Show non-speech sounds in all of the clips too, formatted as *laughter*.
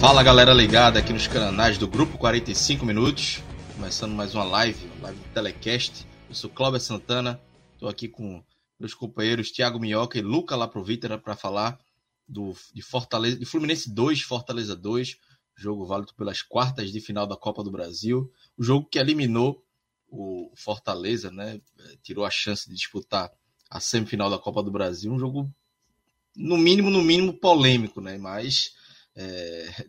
Fala galera ligada aqui nos canais do Grupo 45 Minutos, começando mais uma live, live de telecast. Eu sou Cláudio Santana, estou aqui com meus companheiros Thiago Minhoca e Luca Laprovítera para falar do, de, Fortaleza, de Fluminense 2, Fortaleza 2, jogo válido pelas quartas de final da Copa do Brasil, o jogo que eliminou o Fortaleza, né? Tirou a chance de disputar a semifinal da Copa do Brasil, um jogo no mínimo, no mínimo polêmico, né? Mas é,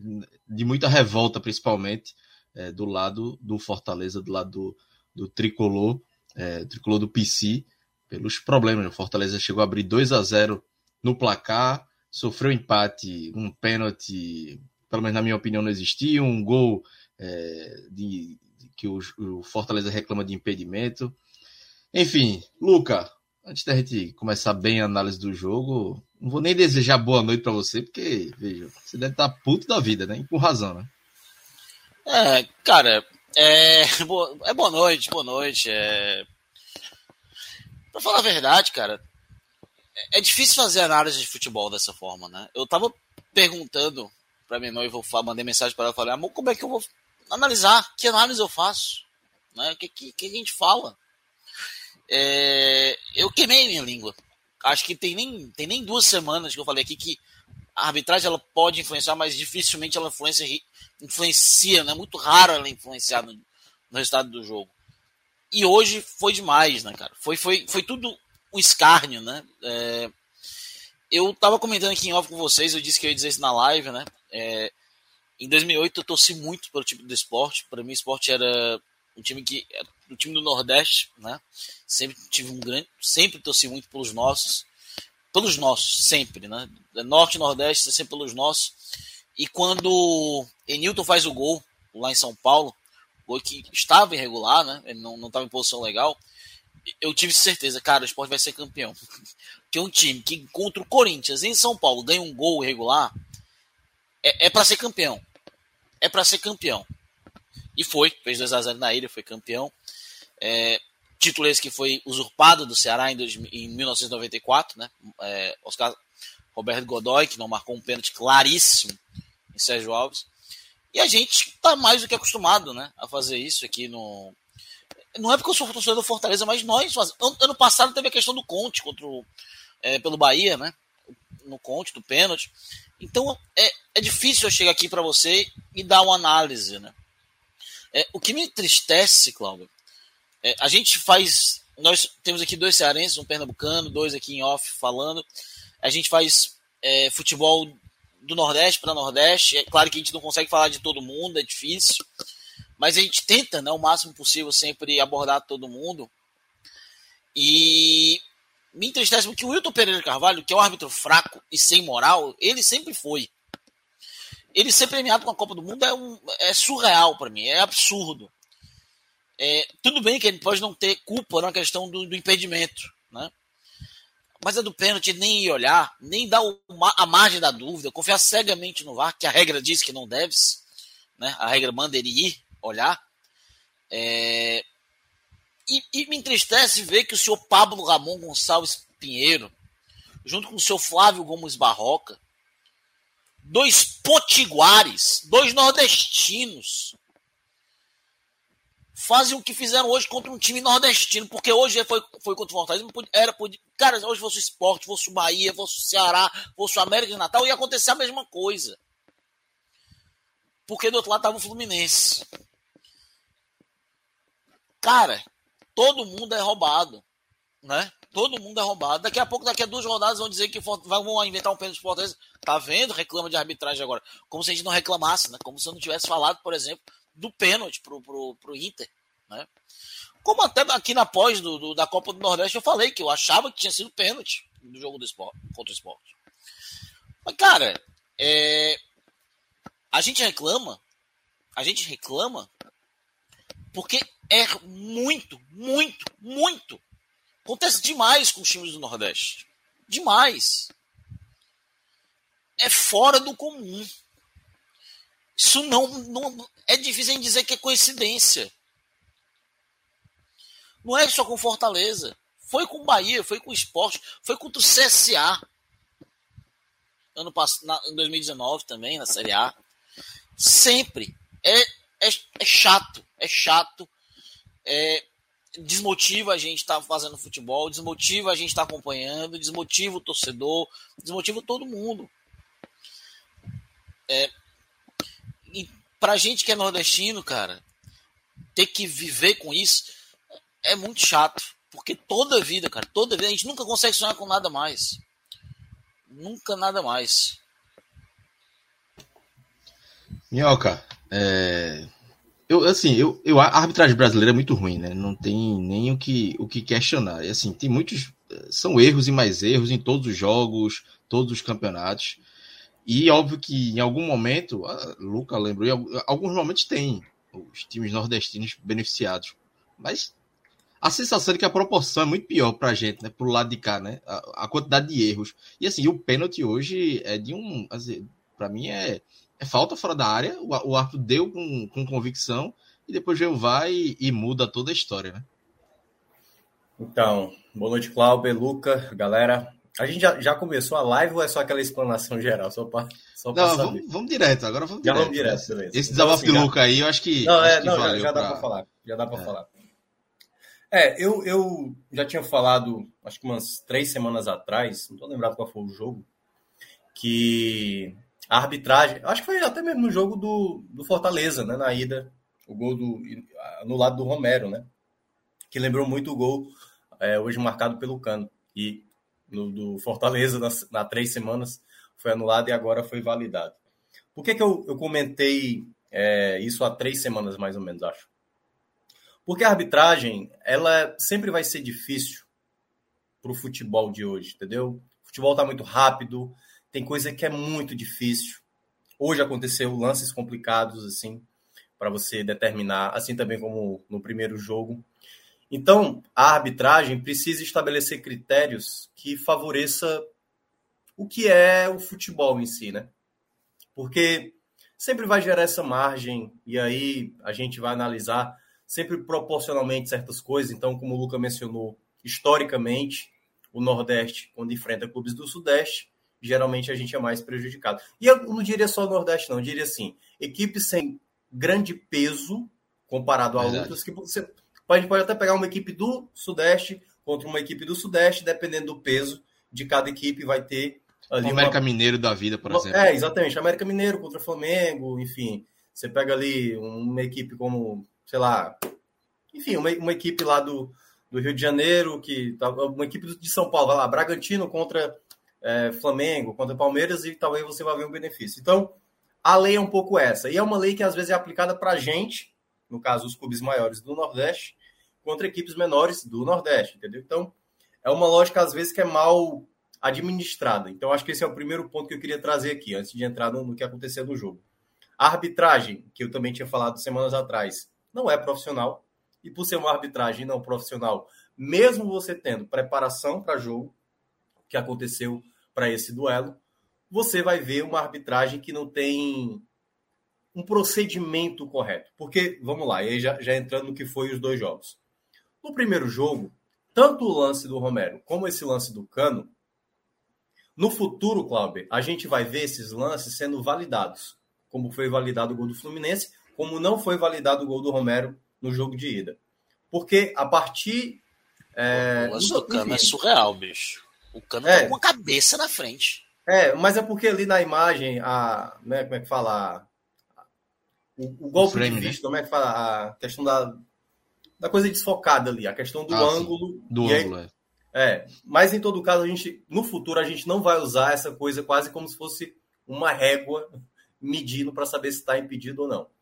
de muita revolta, principalmente é, do lado do Fortaleza, do lado do, do tricolor, é, tricolor do PC, pelos problemas. O Fortaleza chegou a abrir 2 a 0 no placar, sofreu empate, um pênalti, pelo menos na minha opinião, não existia, um gol é, de, de, que o, o Fortaleza reclama de impedimento. Enfim, Luca, antes da gente começar bem a análise do jogo, não vou nem desejar boa noite para você, porque, veja, você deve estar tá puto da vida, né? E com razão, né? É, cara, é, *laughs* boa, é boa noite, boa noite. É... Pra falar a verdade, cara, é, é difícil fazer análise de futebol dessa forma, né? Eu tava perguntando pra minha noiva, eu mandei mensagem para ela, falei, amor, como é que eu vou analisar? Que análise eu faço? Né? O que, que, que a gente fala? É... Eu queimei minha língua acho que tem nem, tem nem duas semanas que eu falei aqui que a arbitragem ela pode influenciar, mas dificilmente ela influencia, influencia né? Muito raro ela influenciar no, no resultado do jogo. E hoje foi demais, né, cara? Foi, foi, foi tudo um escárnio, né? É, eu tava comentando aqui em off com vocês, eu disse que eu ia dizer isso na live, né? É, em 2008 eu torci muito pelo tipo do esporte. Para mim, o esporte era um time que o time do Nordeste, né? Sempre tive um grande, sempre torci muito pelos nossos, pelos nossos, sempre, né? Norte e Nordeste, sempre pelos nossos. E quando Enilton faz o gol lá em São Paulo, gol que estava irregular, né? Ele não estava em posição legal. Eu tive certeza, cara, o esporte vai ser campeão. *laughs* Porque um time que contra o Corinthians em São Paulo ganha um gol irregular é, é para ser campeão. É para ser campeão. E foi, fez 2 a 0 na ilha, foi campeão. É, título esse que foi usurpado do Ceará em, dois, em 1994, né? É, Oscar Roberto Godoy, que não marcou um pênalti claríssimo em Sérgio Alves. E a gente está mais do que acostumado né, a fazer isso aqui no. Não é porque eu sou torcedor do Fortaleza, mas nós. Ano passado teve a questão do Conte contra o, é, pelo Bahia, né? No Conte, do pênalti. Então é, é difícil eu chegar aqui para você e dar uma análise, né? É, o que me entristece, Cláudio, é, a gente faz. Nós temos aqui dois cearenses, um pernambucano, dois aqui em off falando. A gente faz é, futebol do Nordeste para Nordeste. É claro que a gente não consegue falar de todo mundo, é difícil. Mas a gente tenta, né, o máximo possível, sempre abordar todo mundo. E me entristece porque o Wilton Pereira Carvalho, que é um árbitro fraco e sem moral, ele sempre foi ele ser premiado com a Copa do Mundo é, um, é surreal para mim, é absurdo. É, tudo bem que ele pode não ter culpa na questão do, do impedimento, né? Mas é do pênalti nem ir olhar, nem dar a margem da dúvida, confiar cegamente no VAR, que a regra diz que não deve, né? A regra manda ele ir olhar. É, e, e, me entristece ver que o senhor Pablo Ramon Gonçalves Pinheiro, junto com o senhor Flávio Gomes Barroca, dois potiguares, dois nordestinos, fazem o que fizeram hoje contra um time nordestino, porque hoje foi, foi contra o Fortaleza, era, cara, hoje fosse o esporte, fosse o Bahia, fosse o Ceará, fosse o América de Natal, ia acontecer a mesma coisa. Porque do outro lado estava o Fluminense. Cara, todo mundo é roubado, né? Todo mundo é roubado. Daqui a pouco, daqui a duas rodadas, vão dizer que vão inventar um pênalti de Fortaleza. Tá vendo? Reclama de arbitragem agora. Como se a gente não reclamasse, né? Como se eu não tivesse falado, por exemplo, do pênalti pro, pro, pro Inter, né? Como até aqui na pós do, do, da Copa do Nordeste eu falei que eu achava que tinha sido pênalti no jogo do esporte, contra o esporte. Mas, cara, é, a gente reclama, a gente reclama porque é muito, muito, muito. Acontece demais com os times do Nordeste. Demais. É fora do comum. Isso não, não é difícil em dizer que é coincidência. Não é só com Fortaleza. Foi com Bahia, foi com o Esporte, foi contra o CSA. Ano passado, em 2019 também, na Série A. Sempre. É, é, é chato. É chato. É, desmotiva a gente estar tá fazendo futebol, desmotiva a gente estar tá acompanhando, desmotiva o torcedor, desmotiva todo mundo. É, e pra gente que é nordestino, cara, ter que viver com isso é muito chato. Porque toda vida, cara, toda vida, a gente nunca consegue sonhar com nada mais. Nunca nada mais. Minhoca, é... eu, assim, eu, eu, a arbitragem brasileira é muito ruim, né? Não tem nem o que, o que questionar. E, assim, tem muitos. São erros e mais erros em todos os jogos, todos os campeonatos. E óbvio que em algum momento, Luca lembrou, em alguns momentos tem os times nordestinos beneficiados. Mas a sensação de que a proporção é muito pior pra gente, né? Pro lado de cá, né? A, a quantidade de erros. E assim, o pênalti hoje é de um. Assim, pra mim é, é falta fora da área. O, o árbitro deu com, com convicção e depois veio vai e, e, muda toda a história, né? Então, boa noite, Cláudio, Luca, galera. A gente já, já começou a live ou é só aquela explanação geral? Só pra, só não, vamos, vamos, direto, agora vamos direto. Já vamos direto, beleza. Esse então, desabafo assim, de Luca aí, eu acho que. Não, acho é, que não já, já dá pra... pra falar. Já dá pra é. falar. É, eu, eu já tinha falado, acho que umas três semanas atrás, não tô lembrado qual foi o jogo, que a arbitragem, acho que foi até mesmo no jogo do, do Fortaleza, né, na ida, o gol do, no lado do Romero, né, que lembrou muito o gol é, hoje marcado pelo Cano, e no, do Fortaleza, na, na três semanas, foi anulado e agora foi validado. Por que, que eu, eu comentei é, isso há três semanas, mais ou menos, acho? Porque a arbitragem, ela sempre vai ser difícil para o futebol de hoje, entendeu? O futebol está muito rápido, tem coisa que é muito difícil. Hoje aconteceu lances complicados, assim, para você determinar, assim também como no primeiro jogo. Então, a arbitragem precisa estabelecer critérios que favoreça o que é o futebol em si, né? Porque sempre vai gerar essa margem, e aí a gente vai analisar sempre proporcionalmente certas coisas. Então, como o Luca mencionou, historicamente, o Nordeste, quando enfrenta clubes do Sudeste, geralmente a gente é mais prejudicado. E eu não diria só o Nordeste, não, eu diria assim: equipes sem grande peso comparado a Verdade. outras, que você pode, pode até pegar uma equipe do Sudeste contra uma equipe do Sudeste, dependendo do peso de cada equipe, vai ter ali. O América uma... Mineiro da vida, por exemplo. É, exatamente. América Mineiro contra Flamengo, enfim. Você pega ali uma equipe como sei lá, enfim, uma, uma equipe lá do, do Rio de Janeiro, que tá, uma equipe de São Paulo, vai lá, Bragantino contra é, Flamengo, contra Palmeiras, e talvez você vá ver um benefício. Então, a lei é um pouco essa. E é uma lei que às vezes é aplicada para a gente, no caso, os clubes maiores do Nordeste, contra equipes menores do Nordeste, entendeu? Então, é uma lógica, às vezes, que é mal administrada. Então, acho que esse é o primeiro ponto que eu queria trazer aqui, antes de entrar no, no que aconteceu no jogo. A arbitragem, que eu também tinha falado semanas atrás, não é profissional. E por ser uma arbitragem não profissional, mesmo você tendo preparação para jogo, que aconteceu para esse duelo, você vai ver uma arbitragem que não tem um procedimento correto. Porque, vamos lá, aí já, já entrando no que foi os dois jogos. No primeiro jogo, tanto o lance do Romero como esse lance do Cano, no futuro, Cláudio, a gente vai ver esses lances sendo validados, como foi validado o gol do Fluminense, como não foi validado o gol do Romero no jogo de ida. Porque a partir. É, o lance do Cano é surreal, bicho. O Cano é, tá com uma cabeça na frente. É, mas é porque ali na imagem, a. Né, como é que fala? O, o golpe frame, de vista, como é que fala? A questão da, da coisa desfocada ali, a questão do ah, ângulo. Do ângulo, aí, é. É, mas em todo caso, a gente, no futuro, a gente não vai usar essa coisa quase como se fosse uma régua medindo para saber se está impedido ou não.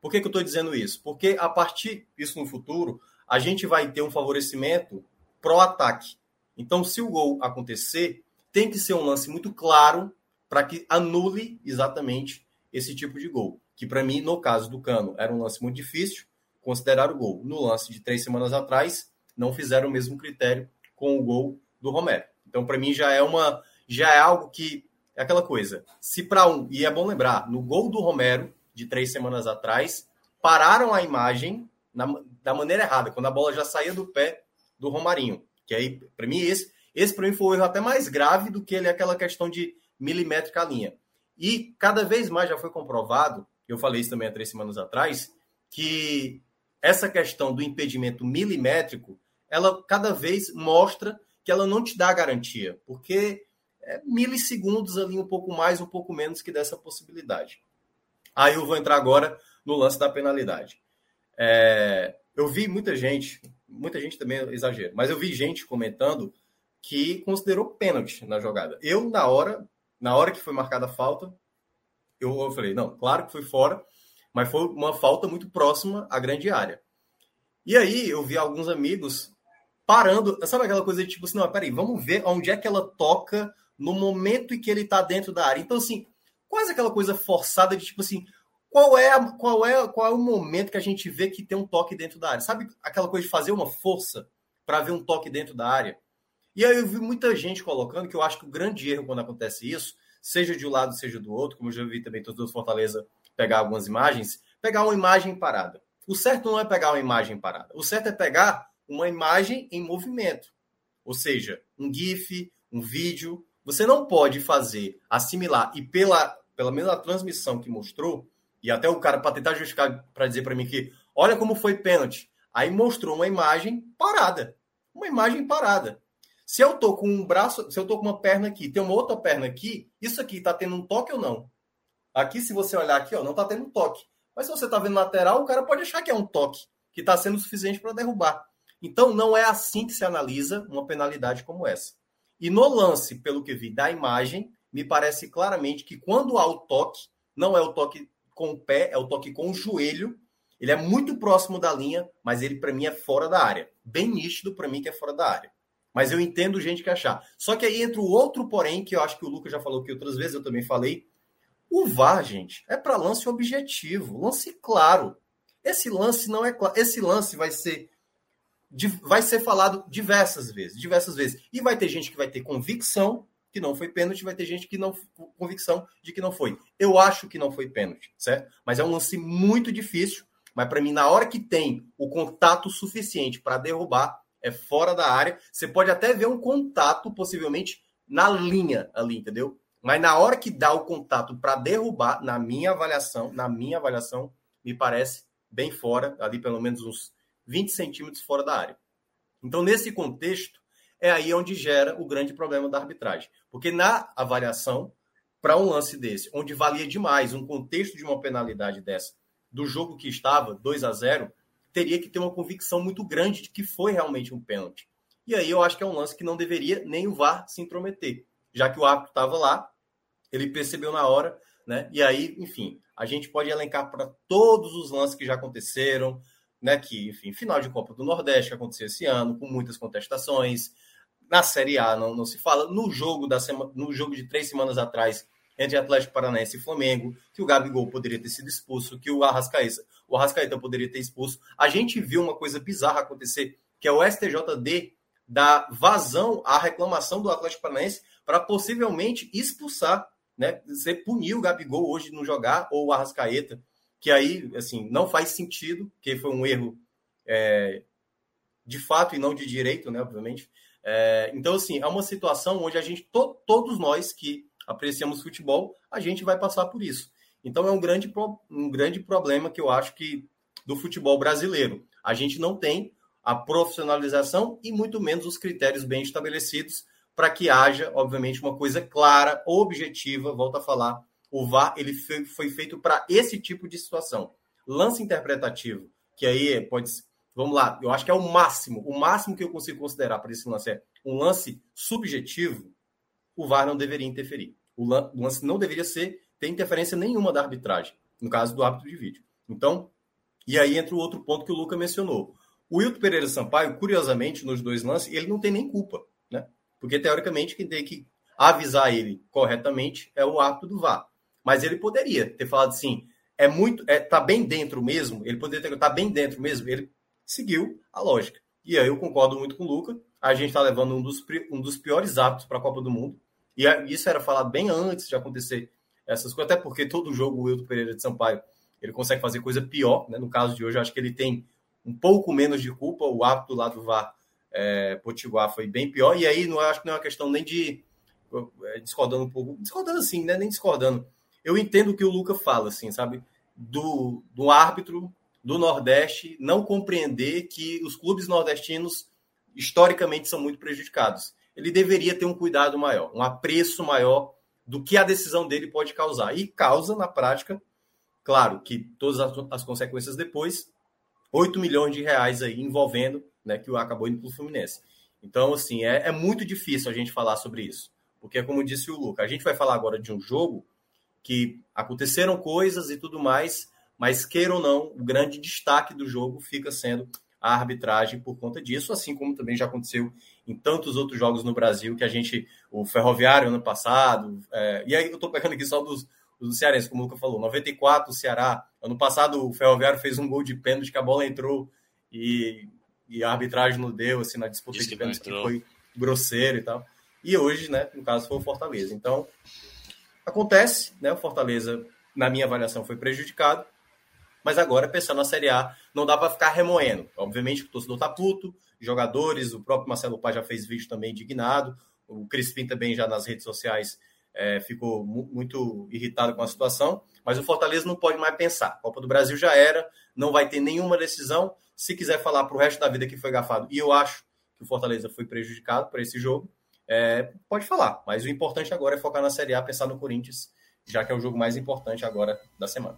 Por que, que eu estou dizendo isso? Porque a partir disso no futuro, a gente vai ter um favorecimento pró-ataque. Então, se o gol acontecer, tem que ser um lance muito claro para que anule exatamente esse tipo de gol. Que para mim, no caso do Cano, era um lance muito difícil considerar o gol. No lance de três semanas atrás, não fizeram o mesmo critério com o gol do Romero. Então, para mim, já é uma já é algo que é aquela coisa. Se para um, e é bom lembrar, no gol do Romero, de três semanas atrás, pararam a imagem na, da maneira errada, quando a bola já saía do pé do Romarinho. Que aí, para mim, esse, esse para mim foi o erro até mais grave do que ele aquela questão de milimétrica linha. E cada vez mais já foi comprovado, eu falei isso também há três semanas atrás, que essa questão do impedimento milimétrico, ela cada vez mostra que ela não te dá garantia, porque é milissegundos ali, um pouco mais, um pouco menos que dessa possibilidade. Aí eu vou entrar agora no lance da penalidade. É, eu vi muita gente, muita gente também exagero, mas eu vi gente comentando que considerou pênalti na jogada. Eu, na hora, na hora que foi marcada a falta, eu, eu falei, não, claro que foi fora, mas foi uma falta muito próxima à grande área. E aí eu vi alguns amigos parando, sabe aquela coisa de tipo assim, não, peraí, vamos ver onde é que ela toca no momento em que ele está dentro da área. Então, assim, quase aquela coisa forçada de tipo assim, qual é, qual é qual é o momento que a gente vê que tem um toque dentro da área? Sabe aquela coisa de fazer uma força para ver um toque dentro da área? E aí eu vi muita gente colocando que eu acho que o grande erro quando acontece isso, seja de um lado, seja do outro, como eu já vi também todos os Fortaleza pegar algumas imagens, pegar uma imagem parada. O certo não é pegar uma imagem parada. O certo é pegar uma imagem em movimento. Ou seja, um GIF, um vídeo. Você não pode fazer, assimilar, e pela, pela mesma transmissão que mostrou, e até o cara, para tentar justificar, para dizer para mim que, olha como foi pênalti, aí mostrou uma imagem parada. Uma imagem parada. Se eu tô com um braço, se eu tô com uma perna aqui, tem uma outra perna aqui, isso aqui tá tendo um toque ou não? Aqui, se você olhar aqui, ó, não tá tendo um toque. Mas se você tá vendo lateral, o cara pode achar que é um toque, que está sendo suficiente para derrubar. Então, não é assim que se analisa uma penalidade como essa. E no lance, pelo que vi da imagem, me parece claramente que quando há o toque, não é o toque com o pé, é o toque com o joelho. Ele é muito próximo da linha, mas ele para mim é fora da área. Bem nítido para mim que é fora da área. Mas eu entendo gente que achar. Só que aí entra o outro porém, que eu acho que o Lucas já falou que outras vezes eu também falei. O VAR, gente, é para lance objetivo, lance claro. Esse lance não é claro. Esse lance vai ser vai ser falado diversas vezes, diversas vezes. E vai ter gente que vai ter convicção que não foi pênalti, vai ter gente que não convicção de que não foi. Eu acho que não foi pênalti, certo? Mas é um lance muito difícil, mas para mim na hora que tem o contato suficiente para derrubar, é fora da área. Você pode até ver um contato possivelmente na linha ali, entendeu? Mas na hora que dá o contato para derrubar, na minha avaliação, na minha avaliação, me parece bem fora, ali pelo menos uns 20 centímetros fora da área. Então, nesse contexto, é aí onde gera o grande problema da arbitragem. Porque na avaliação, para um lance desse, onde valia demais um contexto de uma penalidade dessa, do jogo que estava 2 a 0 teria que ter uma convicção muito grande de que foi realmente um pênalti. E aí eu acho que é um lance que não deveria nem o VAR se intrometer, já que o árbitro estava lá, ele percebeu na hora, né? E aí, enfim, a gente pode elencar para todos os lances que já aconteceram, né? Que, enfim, final de Copa do Nordeste que aconteceu esse ano, com muitas contestações, na Série A não, não se fala. No jogo, da sema, no jogo de três semanas atrás, entre Atlético Paranaense e Flamengo, que o Gabigol poderia ter sido expulso, que o Arrascaeta, o Arrascaeta poderia ter expulso. A gente viu uma coisa bizarra acontecer, que é o STJD dar vazão à reclamação do Atlético Paranaense para possivelmente expulsar, né? Você punir o Gabigol hoje não jogar, ou o Arrascaeta, que aí, assim, não faz sentido, que foi um erro é, de fato e não de direito, né? Obviamente. É, então, assim, é uma situação onde a gente, to, todos nós que apreciamos futebol, a gente vai passar por isso. Então, é um grande, um grande problema que eu acho que do futebol brasileiro. A gente não tem a profissionalização e muito menos os critérios bem estabelecidos para que haja, obviamente, uma coisa clara, objetiva, volta a falar, o VAR ele foi feito para esse tipo de situação. Lance interpretativo, que aí pode Vamos lá, eu acho que é o máximo, o máximo que eu consigo considerar para esse lance é um lance subjetivo, o VAR não deveria interferir. O lance não deveria ser ter interferência nenhuma da arbitragem, no caso do árbitro de vídeo. Então, e aí entra o outro ponto que o Luca mencionou. O Wilton Pereira Sampaio, curiosamente, nos dois lances, ele não tem nem culpa, né? Porque, teoricamente, quem tem que avisar ele corretamente é o árbitro do VAR. Mas ele poderia ter falado assim, é muito, é, tá bem dentro mesmo, ele poderia ter, tá bem dentro mesmo, ele seguiu a lógica. E aí eu concordo muito com o Luca, a gente está levando um dos, um dos piores hábitos para a Copa do Mundo, e isso era falado bem antes de acontecer essas coisas, até porque todo jogo o Wilton Pereira de Sampaio, ele consegue fazer coisa pior, né? no caso de hoje, acho que ele tem um pouco menos de culpa, o hábito lá do VAR é, Potiguar foi bem pior, e aí não acho que não é uma questão nem de é, discordando um pouco, discordando assim, né? Nem discordando. Eu entendo o que o Luca fala, assim, sabe? Do, do árbitro do Nordeste não compreender que os clubes nordestinos historicamente são muito prejudicados. Ele deveria ter um cuidado maior, um apreço maior do que a decisão dele pode causar. E causa, na prática, claro, que todas as, as consequências depois, 8 milhões de reais aí envolvendo, né, que acabou indo para o Fluminense. Então, assim, é, é muito difícil a gente falar sobre isso. Porque, como disse o Luca, a gente vai falar agora de um jogo que aconteceram coisas e tudo mais, mas queira ou não, o grande destaque do jogo fica sendo a arbitragem por conta disso, assim como também já aconteceu em tantos outros jogos no Brasil que a gente, o Ferroviário ano passado, é, e aí eu estou pegando aqui só dos, dos cearenses, como o Luca falou, 94 o Ceará, ano passado o Ferroviário fez um gol de pênalti que a bola entrou e, e a arbitragem não deu, assim, na disputa de pênalti que foi grosseiro e tal. E hoje, né, no caso, foi o Fortaleza. Então, acontece, né? O Fortaleza, na minha avaliação, foi prejudicado. Mas agora, pensando na Série A, não dá para ficar remoendo. Obviamente, o torcedor tá puto, jogadores, o próprio Marcelo Paz já fez vídeo também indignado, o Crispim também já nas redes sociais é, ficou muito irritado com a situação, mas o Fortaleza não pode mais pensar. Copa do Brasil já era, não vai ter nenhuma decisão. Se quiser falar para o resto da vida que foi gafado, e eu acho que o Fortaleza foi prejudicado por esse jogo, é, pode falar. Mas o importante agora é focar na Série A, pensar no Corinthians, já que é o jogo mais importante agora da semana.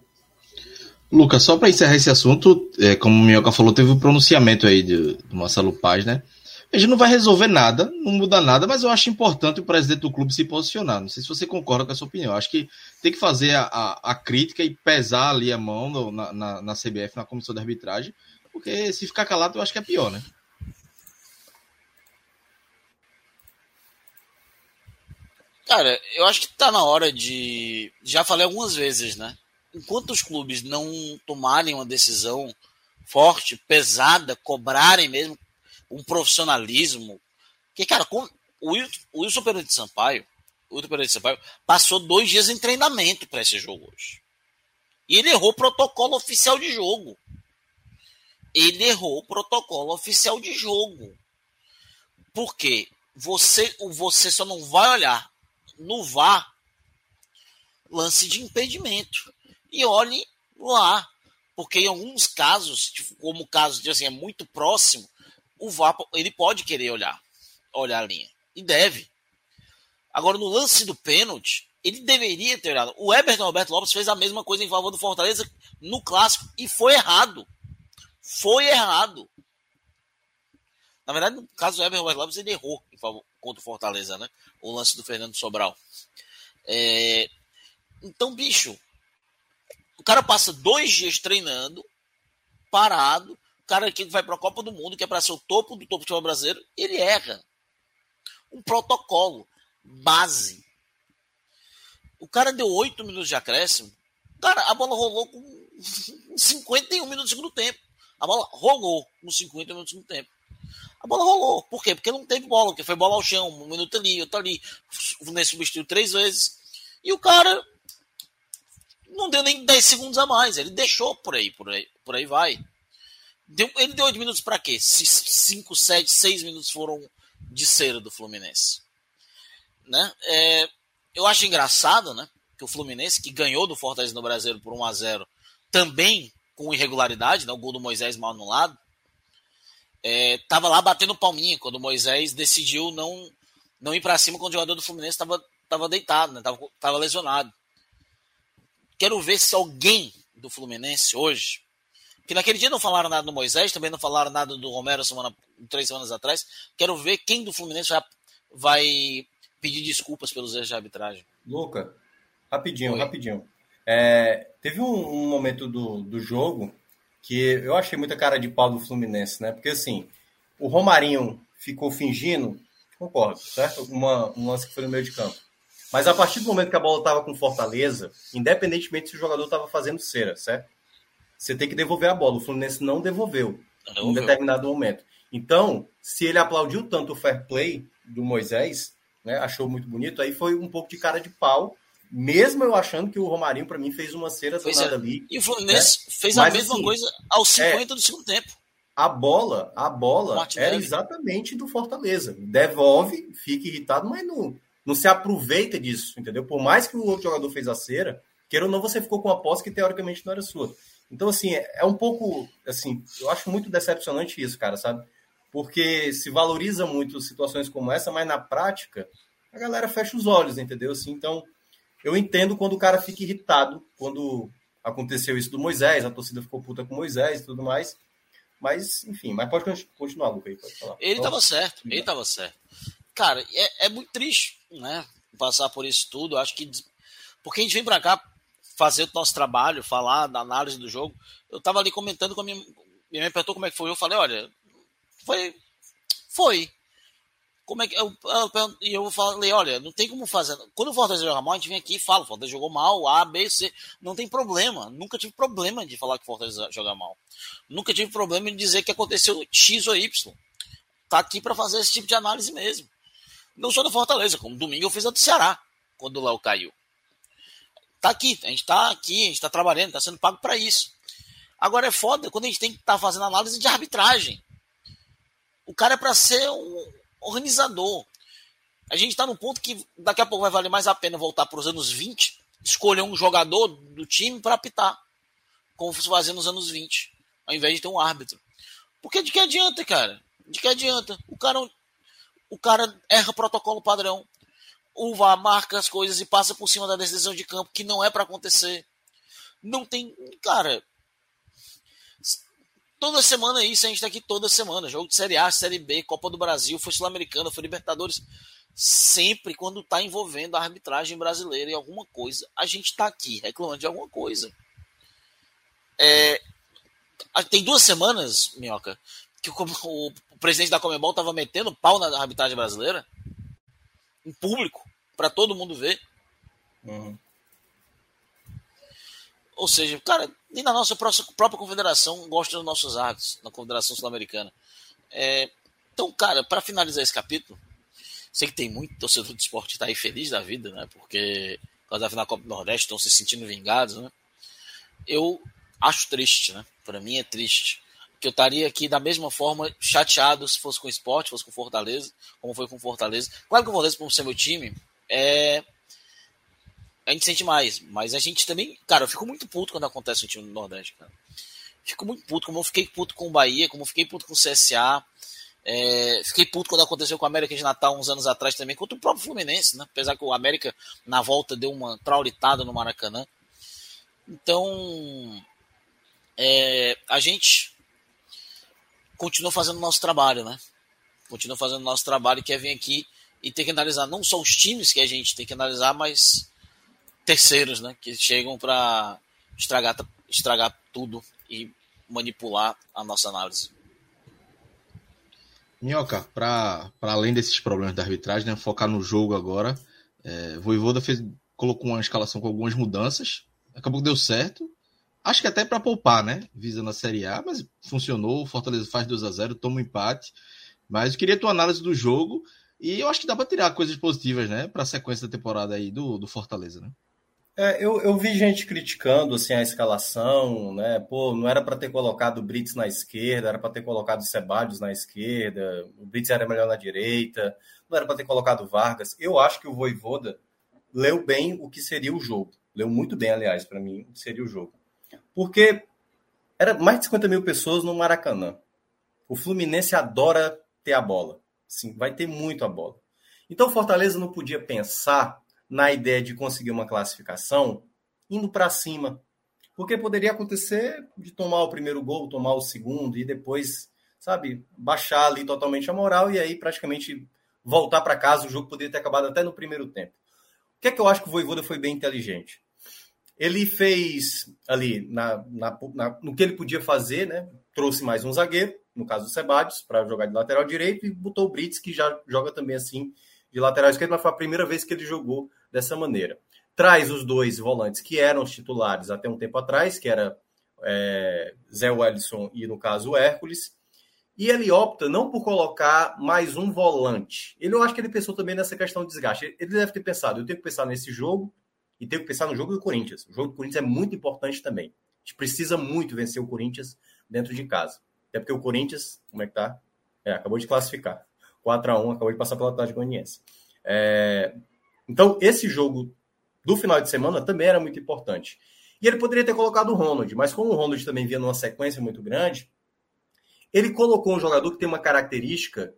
Lucas, só para encerrar esse assunto, é, como o Minhoca falou, teve o um pronunciamento aí do, do Marcelo Paz, né? A gente não vai resolver nada, não muda nada, mas eu acho importante o presidente do clube se posicionar. Não sei se você concorda com essa opinião. Eu acho que tem que fazer a, a, a crítica e pesar ali a mão no, na, na, na CBF, na comissão de arbitragem, porque se ficar calado, eu acho que é pior, né? Cara, eu acho que tá na hora de. Já falei algumas vezes, né? Enquanto os clubes não tomarem uma decisão forte, pesada, cobrarem mesmo um profissionalismo. Que, cara, com, o Wilson Pereira de Sampaio, o Wilson Pereira de Sampaio passou dois dias em treinamento para esse jogo hoje. E ele errou o protocolo oficial de jogo. Ele errou o protocolo oficial de jogo. Por quê? Você, você só não vai olhar no VAR lance de impedimento. E olhe lá. Porque em alguns casos, tipo, como o caso de assim, é muito próximo, o VAR ele pode querer olhar, olhar a linha. E deve. Agora, no lance do pênalti, ele deveria ter olhado. O Everton Alberto Lopes fez a mesma coisa em favor do Fortaleza no clássico e foi errado. Foi errado. Na verdade, no caso do Everton Alberto Lopes, ele errou em favor, contra o Fortaleza, né? O lance do Fernando Sobral. É... Então, bicho, o cara passa dois dias treinando, parado, o cara que vai para a Copa do Mundo, que é para ser o topo do topo do futebol brasileiro, ele erra. Um protocolo base. O cara deu oito minutos de acréscimo. Cara, a bola rolou com *laughs* 51 minutos do segundo tempo. A bola rolou com 50 minutos do segundo tempo. A bola rolou. Por quê? Porque não teve bola, porque foi bola ao chão, um minuto ali, outro ali. O Fluminense substituiu três vezes. E o cara não deu nem 10 segundos a mais. Ele deixou por aí, por aí, por aí vai. Deu, ele deu 8 minutos para quê? 5, 7, 6 minutos foram de cera do Fluminense. Né? É, eu acho engraçado, né? Que o Fluminense, que ganhou do Fortaleza no Brasileiro por 1 a 0 também com irregularidade, né? o gol do Moisés mal anulado, estava é, lá batendo palminha quando o Moisés decidiu não, não ir para cima quando o jogador do Fluminense estava tava deitado, né? tava, tava lesionado. Quero ver se alguém do Fluminense hoje Que naquele dia não falaram nada do Moisés, também não falaram nada do Romero semana, três semanas atrás. Quero ver quem do Fluminense já vai pedir desculpas pelos erros de arbitragem. Luca, rapidinho, Oi. rapidinho. É, teve um, um, momento do, do jogo que eu achei muita cara de pau do Fluminense, né? Porque assim, o Romarinho ficou fingindo, concordo, certo? Uma, um lance que foi no meio de campo. Mas a partir do momento que a bola estava com Fortaleza, independentemente se o jogador estava fazendo cera, certo? Você tem que devolver a bola. O Fluminense não devolveu, em determinado momento. Então, se ele aplaudiu tanto o fair play do Moisés, né, achou muito bonito, aí foi um pouco de cara de pau, mesmo eu achando que o Romarinho, para mim, fez uma cera é. ali. E o Fluminense né? fez a Mas, mesma assim, coisa aos 50 é, do segundo tempo. A bola, a bola era exatamente do Fortaleza. Devolve, fica irritado, mas não, não se aproveita disso, entendeu? Por mais que o outro jogador fez a cera, queira ou não, você ficou com a posse que teoricamente não era sua. Então, assim, é, é um pouco, assim, eu acho muito decepcionante isso, cara, sabe? Porque se valoriza muito situações como essa, mas na prática, a galera fecha os olhos, entendeu? Assim, então, eu entendo quando o cara fica irritado, quando aconteceu isso do Moisés, a torcida ficou puta com Moisés e tudo mais. Mas, enfim, mas pode continuar, Luca, aí, pode falar. Ele estava certo, ele estava certo. Cara, é, é muito triste, né? Passar por isso tudo. Acho que. Porque a gente vem para cá fazer o nosso trabalho, falar da análise do jogo. Eu estava ali comentando com a minha. Minha mãe perguntou como é que foi. Eu falei, olha, foi. Foi. Como é que. Eu, eu, eu falei, olha, não tem como fazer. Quando o Fortaleza joga mal, a gente vem aqui e fala, o Fortaleza jogou mal, A, B, C. Não tem problema. Nunca tive problema de falar que o Fortaleza joga mal. Nunca tive problema de dizer que aconteceu X ou Y. Tá aqui para fazer esse tipo de análise mesmo. Não só do Fortaleza, como domingo eu fiz a do Ceará, quando o Léo caiu. Tá aqui, a gente tá aqui, a gente tá trabalhando, tá sendo pago para isso. Agora é foda quando a gente tem que estar tá fazendo análise de arbitragem. O cara é para ser um, organizador. A gente está num ponto que daqui a pouco vai valer mais a pena voltar para os anos 20, escolher um jogador do time para apitar, como se fazia nos anos 20, ao invés de ter um árbitro. Porque de que adianta, cara? De que adianta? O cara, o cara erra protocolo padrão. O VAR marca as coisas e passa por cima da decisão de campo, que não é para acontecer. Não tem. Cara, Toda semana é isso, a gente tá aqui toda semana. Jogo de Série A, Série B, Copa do Brasil, foi Sul-Americana, foi Libertadores. Sempre quando tá envolvendo a arbitragem brasileira em alguma coisa, a gente tá aqui reclamando de alguma coisa. É, tem duas semanas, Minhoca, que o, o, o presidente da Comebol tava metendo pau na arbitragem brasileira em público, para todo mundo ver. Uhum. Ou seja, cara, nem na nossa própria confederação gosta dos nossos atos, na confederação sul-americana. É, então, cara, para finalizar esse capítulo, sei que tem muito torcedor de esporte que tá aí feliz da vida, né? Porque por causa da final Copa do Nordeste estão se sentindo vingados, né? Eu acho triste, né? Para mim é triste. Que eu estaria aqui da mesma forma chateado se fosse com o esporte, fosse com Fortaleza, como foi com Fortaleza. Claro que o Fortaleza, por ser meu time, é a gente sente mais. Mas a gente também. Cara, eu fico muito puto quando acontece um time do Nordeste, cara. Fico muito puto, como eu fiquei puto com o Bahia, como eu fiquei puto com o CSA. É, fiquei puto quando aconteceu com o América de Natal uns anos atrás também, contra o próprio Fluminense, né? Apesar que o América na volta deu uma traulitada no Maracanã. Então, é, a gente continua fazendo o nosso trabalho, né? Continua fazendo o nosso trabalho, que é vir aqui e ter que analisar não só os times que a gente tem que analisar, mas terceiros, né, que chegam para estragar, estragar tudo e manipular a nossa análise. Minhoca, para além desses problemas da arbitragem, né, focar no jogo agora. É, Voivoda fez, colocou uma escalação com algumas mudanças, acabou que deu certo. Acho que até para poupar, né? Visando a Série A, mas funcionou. Fortaleza faz 2 a 0 toma um empate. Mas eu queria tua análise do jogo e eu acho que dá para tirar coisas positivas, né? Para a sequência da temporada aí do, do Fortaleza, né? É, eu, eu vi gente criticando assim, a escalação, né? Pô, não era para ter colocado o Brits na esquerda, era para ter colocado o Ceballos na esquerda, o Brits era melhor na direita, não era para ter colocado Vargas. Eu acho que o Voivoda leu bem o que seria o jogo. Leu muito bem, aliás, para mim, o que seria o jogo. Porque era mais de 50 mil pessoas no Maracanã. O Fluminense adora ter a bola. Sim, vai ter muito a bola. Então o Fortaleza não podia pensar na ideia de conseguir uma classificação indo para cima. Porque poderia acontecer de tomar o primeiro gol, tomar o segundo e depois, sabe, baixar ali totalmente a moral e aí praticamente voltar para casa. O jogo poderia ter acabado até no primeiro tempo. O que é que eu acho que o Voivoda foi bem inteligente? Ele fez ali na, na, na, no que ele podia fazer, né? Trouxe mais um zagueiro, no caso do Sebadios, para jogar de lateral direito, e botou o Brits, que já joga também assim de lateral esquerdo, mas foi a primeira vez que ele jogou dessa maneira. Traz os dois volantes que eram os titulares até um tempo atrás, que era é, Zé Wellison e, no caso, Hércules. E ele opta não por colocar mais um volante. Ele, eu acho que ele pensou também nessa questão de desgaste. Ele deve ter pensado, eu tenho que pensar nesse jogo e tenho que pensar no jogo do Corinthians. O jogo do Corinthians é muito importante também. A gente precisa muito vencer o Corinthians dentro de casa. Até porque o Corinthians, como é que tá? É, acabou de classificar. 4 a 1 acabou de passar pela Atlético Goianiense. É, então, esse jogo do final de semana também era muito importante. E ele poderia ter colocado o Ronald, mas como o Ronald também vinha numa sequência muito grande, ele colocou um jogador que tem uma característica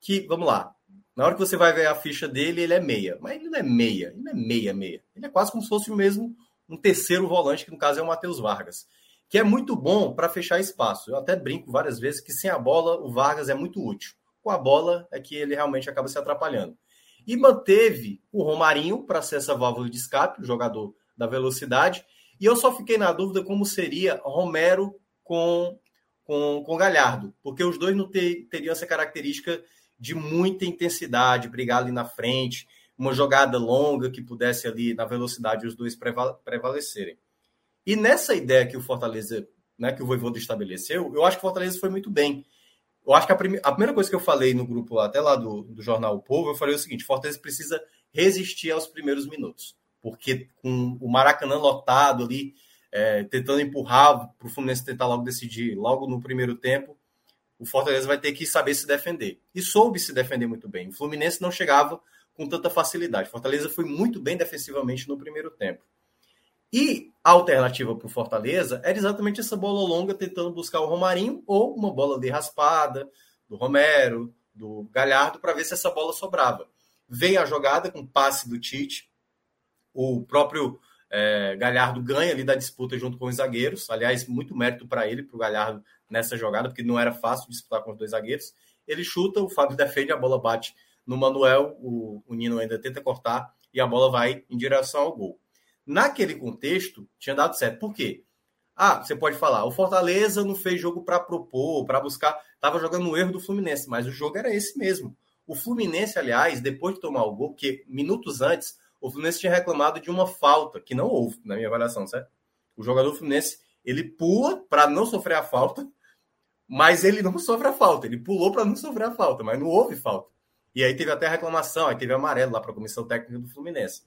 que, vamos lá, na hora que você vai ver a ficha dele, ele é meia. Mas ele não é meia, ele não é meia, meia. Ele é quase como se fosse o mesmo um terceiro volante, que no caso é o Matheus Vargas, que é muito bom para fechar espaço. Eu até brinco várias vezes que sem a bola o Vargas é muito útil com a bola é que ele realmente acaba se atrapalhando. E manteve o Romarinho para ser essa válvula de escape, o jogador da velocidade. E eu só fiquei na dúvida como seria Romero com, com, com Galhardo, porque os dois não ter, teriam essa característica de muita intensidade, brigar ali na frente, uma jogada longa que pudesse ali na velocidade os dois prevalecerem. E nessa ideia que o Fortaleza, né, que o Voivoda estabeleceu, eu acho que o Fortaleza foi muito bem eu acho que a, prime... a, primeira coisa que eu falei no grupo até lá do, do jornal O Povo, eu falei o seguinte: Fortaleza precisa resistir aos primeiros minutos, porque com o Maracanã lotado ali, é, tentando empurrar para o Fluminense tentar logo decidir, logo no primeiro tempo, o Fortaleza vai ter que saber se defender. E soube se defender muito bem. O Fluminense não chegava com tanta facilidade. Fortaleza foi muito bem defensivamente no primeiro tempo. E a alternativa para o Fortaleza era exatamente essa bola longa tentando buscar o Romarinho ou uma bola de raspada do Romero, do Galhardo, para ver se essa bola sobrava. Vem a jogada com passe do Tite, o próprio é, Galhardo ganha ali da disputa junto com os zagueiros. Aliás, muito mérito para ele, para o Galhardo nessa jogada, porque não era fácil disputar com os dois zagueiros. Ele chuta, o Fábio defende, a bola bate no Manuel, o, o Nino ainda tenta cortar e a bola vai em direção ao gol naquele contexto, tinha dado certo. Por quê? Ah, você pode falar, o Fortaleza não fez jogo para propor, para buscar, estava jogando no erro do Fluminense, mas o jogo era esse mesmo. O Fluminense, aliás, depois de tomar o gol, que minutos antes, o Fluminense tinha reclamado de uma falta, que não houve, na minha avaliação, certo? O jogador Fluminense, ele pula para não sofrer a falta, mas ele não *laughs* sofre a falta. Ele pulou para não sofrer a falta, mas não houve falta. E aí teve até a reclamação, aí teve amarelo lá para a comissão técnica do Fluminense.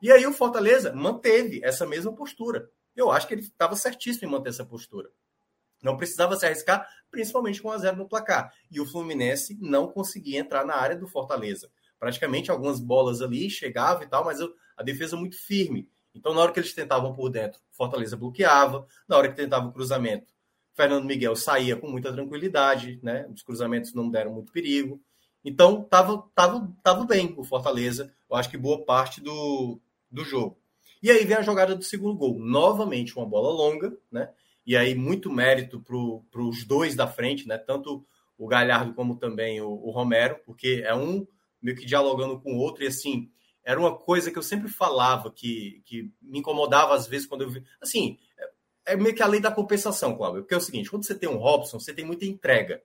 E aí o Fortaleza manteve essa mesma postura. Eu acho que ele estava certíssimo em manter essa postura. Não precisava se arriscar, principalmente com a zero no placar. E o Fluminense não conseguia entrar na área do Fortaleza. Praticamente algumas bolas ali chegavam e tal, mas a defesa muito firme. Então, na hora que eles tentavam por dentro, Fortaleza bloqueava. Na hora que tentava o cruzamento, Fernando Miguel saía com muita tranquilidade, né? Os cruzamentos não deram muito perigo. Então, tava, tava, tava bem o Fortaleza. Eu acho que boa parte do, do jogo. E aí vem a jogada do segundo gol. Novamente uma bola longa, né? E aí muito mérito para os dois da frente, né? Tanto o Galhardo como também o, o, Romero, porque é um meio que dialogando com o outro. E assim, era uma coisa que eu sempre falava, que, que me incomodava às vezes quando eu vi. Assim, é, é meio que a lei da compensação, Cláudio. Porque é o seguinte: quando você tem um Robson, você tem muita entrega.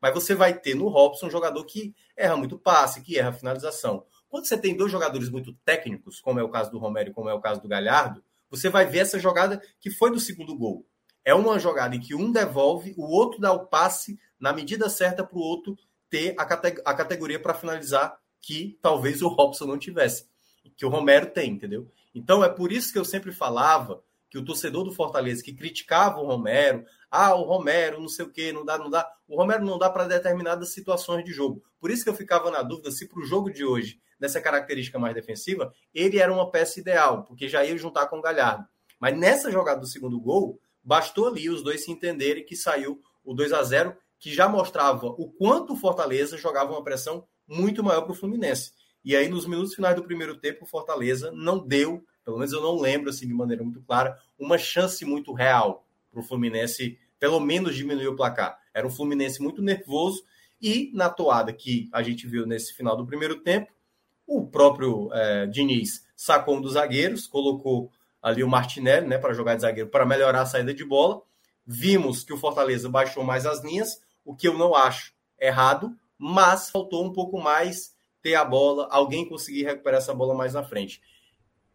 Mas você vai ter no Robson um jogador que erra muito passe, que erra finalização. Quando você tem dois jogadores muito técnicos, como é o caso do Romero e como é o caso do Galhardo, você vai ver essa jogada que foi do segundo gol. É uma jogada em que um devolve, o outro dá o passe na medida certa para o outro ter a, a categoria para finalizar que talvez o Robson não tivesse, que o Romero tem, entendeu? Então é por isso que eu sempre falava que o torcedor do Fortaleza que criticava o Romero, ah, o Romero, não sei o que, não dá, não dá. O Romero não dá para determinadas situações de jogo. Por isso que eu ficava na dúvida se para o jogo de hoje dessa característica mais defensiva, ele era uma peça ideal, porque já ia juntar com o Galhardo. Mas nessa jogada do segundo gol, bastou ali os dois se entenderem que saiu o 2 a 0 que já mostrava o quanto o Fortaleza jogava uma pressão muito maior para o Fluminense. E aí, nos minutos finais do primeiro tempo, o Fortaleza não deu pelo menos eu não lembro assim de maneira muito clara, uma chance muito real para o Fluminense, pelo menos diminuir o placar. Era um Fluminense muito nervoso e na toada que a gente viu nesse final do primeiro tempo, o próprio é, Diniz sacou um dos zagueiros, colocou ali o Martinelli né, para jogar de zagueiro para melhorar a saída de bola. Vimos que o Fortaleza baixou mais as linhas, o que eu não acho errado, mas faltou um pouco mais ter a bola, alguém conseguir recuperar essa bola mais na frente.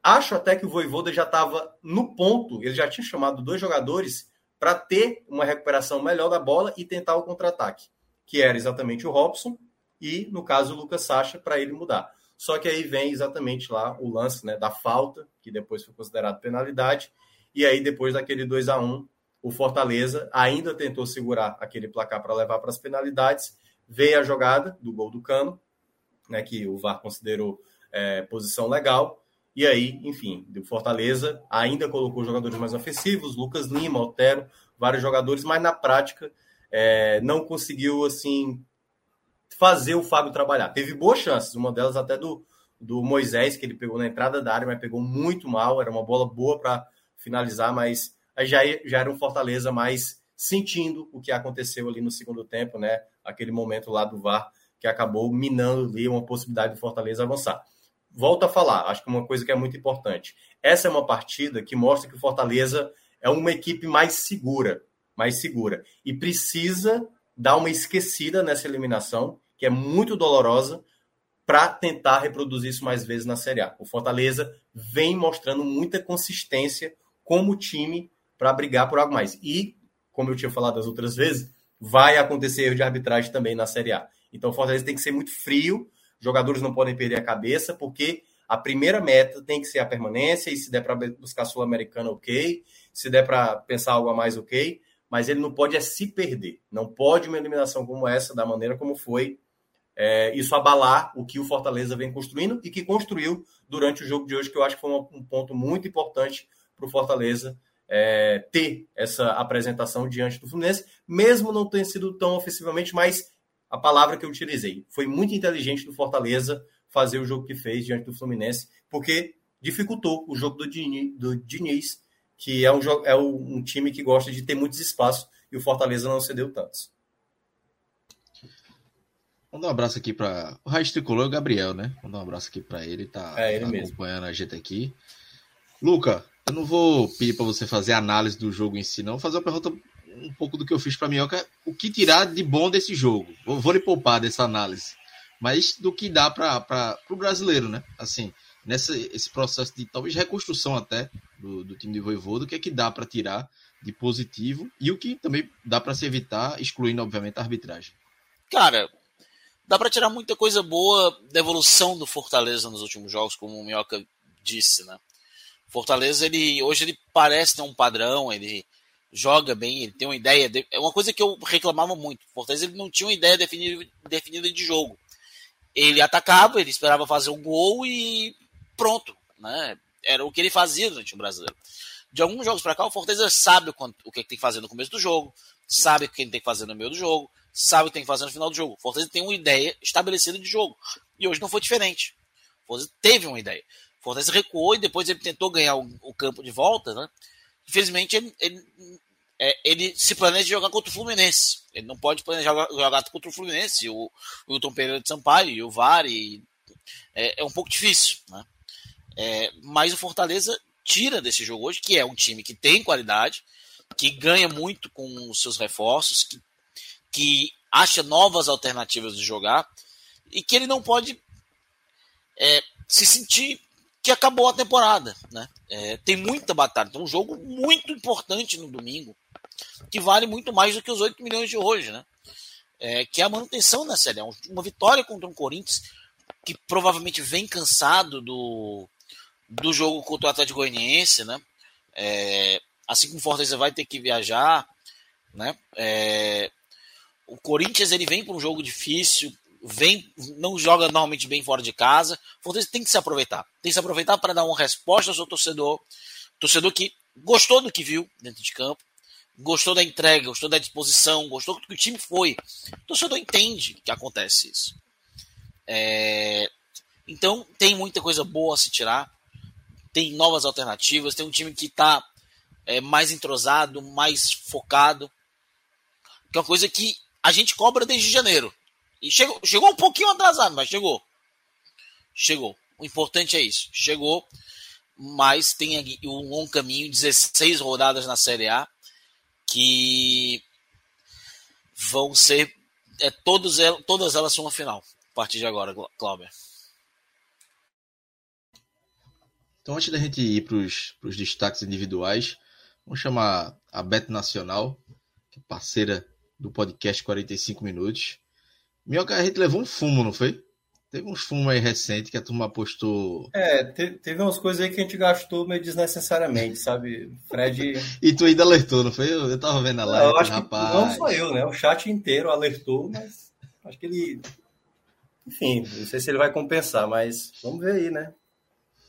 Acho até que o Voivoda já estava no ponto, ele já tinha chamado dois jogadores para ter uma recuperação melhor da bola e tentar o contra-ataque, que era exatamente o Robson e, no caso, o Lucas Sacha, para ele mudar. Só que aí vem exatamente lá o lance né, da falta, que depois foi considerado penalidade, e aí depois daquele 2 a 1 o Fortaleza ainda tentou segurar aquele placar para levar para as penalidades, veio a jogada do gol do Cano, né, que o VAR considerou é, posição legal, e aí, enfim, o Fortaleza ainda colocou jogadores mais ofensivos, Lucas Lima, Otero, vários jogadores, mas na prática é, não conseguiu assim fazer o Fábio trabalhar. Teve boas chances, uma delas até do, do Moisés, que ele pegou na entrada da área, mas pegou muito mal, era uma bola boa para finalizar, mas já, já era um Fortaleza mais sentindo o que aconteceu ali no segundo tempo, né? Aquele momento lá do VAR que acabou minando ali uma possibilidade do Fortaleza avançar volto a falar, acho que uma coisa que é muito importante. Essa é uma partida que mostra que o Fortaleza é uma equipe mais segura, mais segura. E precisa dar uma esquecida nessa eliminação, que é muito dolorosa, para tentar reproduzir isso mais vezes na Série A. O Fortaleza vem mostrando muita consistência como time para brigar por algo mais. E, como eu tinha falado as outras vezes, vai acontecer erro de arbitragem também na Série A. Então o Fortaleza tem que ser muito frio jogadores não podem perder a cabeça, porque a primeira meta tem que ser a permanência, e se der para buscar Sul-Americana, ok. Se der para pensar algo a mais, ok. Mas ele não pode é se perder. Não pode uma eliminação como essa, da maneira como foi, é, isso abalar o que o Fortaleza vem construindo e que construiu durante o jogo de hoje, que eu acho que foi um, ponto muito importante para o Fortaleza é, ter essa apresentação diante do Fluminense, mesmo não tendo sido tão ofensivamente, mas a palavra que eu utilizei. Foi muito inteligente do Fortaleza fazer o jogo que fez diante do Fluminense, porque dificultou o jogo do Diniz, do Diniz que é um, é um time que gosta de ter muitos espaços e o Fortaleza não cedeu tantos. Mandar um abraço aqui para o Raiz Tricolor, o Gabriel, né? Mandar um abraço aqui para ele, tá, é ele tá mesmo. acompanhando a gente aqui. Luca, eu não vou pedir para você fazer análise do jogo em si, não. Vou fazer uma pergunta um pouco do que eu fiz para Minhoca, o que tirar de bom desse jogo. Vou, vou lhe poupar dessa análise, mas do que dá para o brasileiro, né? Assim, nessa esse processo de talvez reconstrução até do, do time de Voivoda, o que é que dá para tirar de positivo e o que também dá para se evitar, excluindo obviamente a arbitragem. Cara, dá para tirar muita coisa boa da evolução do Fortaleza nos últimos jogos, como o Minhoca disse, né? Fortaleza, ele hoje ele parece ter um padrão, ele joga bem, ele tem uma ideia. De... É uma coisa que eu reclamava muito. O Fortaleza ele não tinha uma ideia definida, definida de jogo. Ele atacava, ele esperava fazer um gol e pronto. Né? Era o que ele fazia durante o brasileiro. De alguns jogos para cá, o Fortaleza sabe o, que, é que tem que fazer no começo do jogo, sabe o que tem que fazer no meio do jogo, sabe o que tem que fazer no final do jogo. Fortaleza tem uma ideia estabelecida de jogo. E hoje não foi diferente. Fortaleza teve uma ideia. Fortaleza recuou e depois ele tentou ganhar o, o campo de volta, né? Infelizmente, ele, ele, é, ele se planeja jogar contra o Fluminense. Ele não pode planejar jogar, contra o Fluminense, o, o Pereira de Sampaio e o VAR. E, é, é, um pouco difícil. Né? É, mas o Fortaleza tira desse jogo hoje, que é um time que tem qualidade, que ganha muito com os seus reforços, que, que acha novas alternativas de jogar e que ele não pode é, se sentir que acabou a temporada. Né? É, tem muita batalha. Tem um jogo muito importante no domingo, que vale muito mais do que os 8 milhões de hoje. Né? É, que é a manutenção da Série Uma vitória contra um Corinthians que provavelmente vem cansado do, do jogo contra o Atlético Goianiense. Né? É, assim como o Fortaleza vai ter que viajar. Né? É, o Corinthians ele vem para um jogo difícil, vem, não joga normalmente bem fora de casa. O Fortaleza tem que se aproveitar. Tem que se aproveitar para dar uma resposta ao seu torcedor. Torcedor que gostou do que viu dentro de campo, gostou da entrega, gostou da disposição, gostou do que o time foi. O torcedor entende que acontece isso. É... Então, tem muita coisa boa a se tirar. tem novas alternativas, tem um time que está é, mais entrosado, mais focado. Que é uma coisa que a gente cobra desde janeiro. E chegou, chegou um pouquinho atrasado, mas chegou. Chegou. O importante é isso. Chegou, mas tem um longo caminho 16 rodadas na Série A que vão ser é, todos, todas elas são uma final a partir de agora, Cláudio. Então, antes da gente ir para os destaques individuais, vamos chamar a Bet Nacional, que é parceira do podcast 45 Minutos. Minhoca, a gente levou um fumo, não foi? Teve uns fumos aí recente que a turma apostou. É, teve, teve umas coisas aí que a gente gastou meio desnecessariamente, sabe? Fred. *laughs* e tu ainda alertou, não foi? Eu, eu tava vendo a live, não, acho rapaz. Que não só eu, né? O chat inteiro alertou, mas acho que ele. Enfim, não sei se ele vai compensar, mas vamos ver aí, né?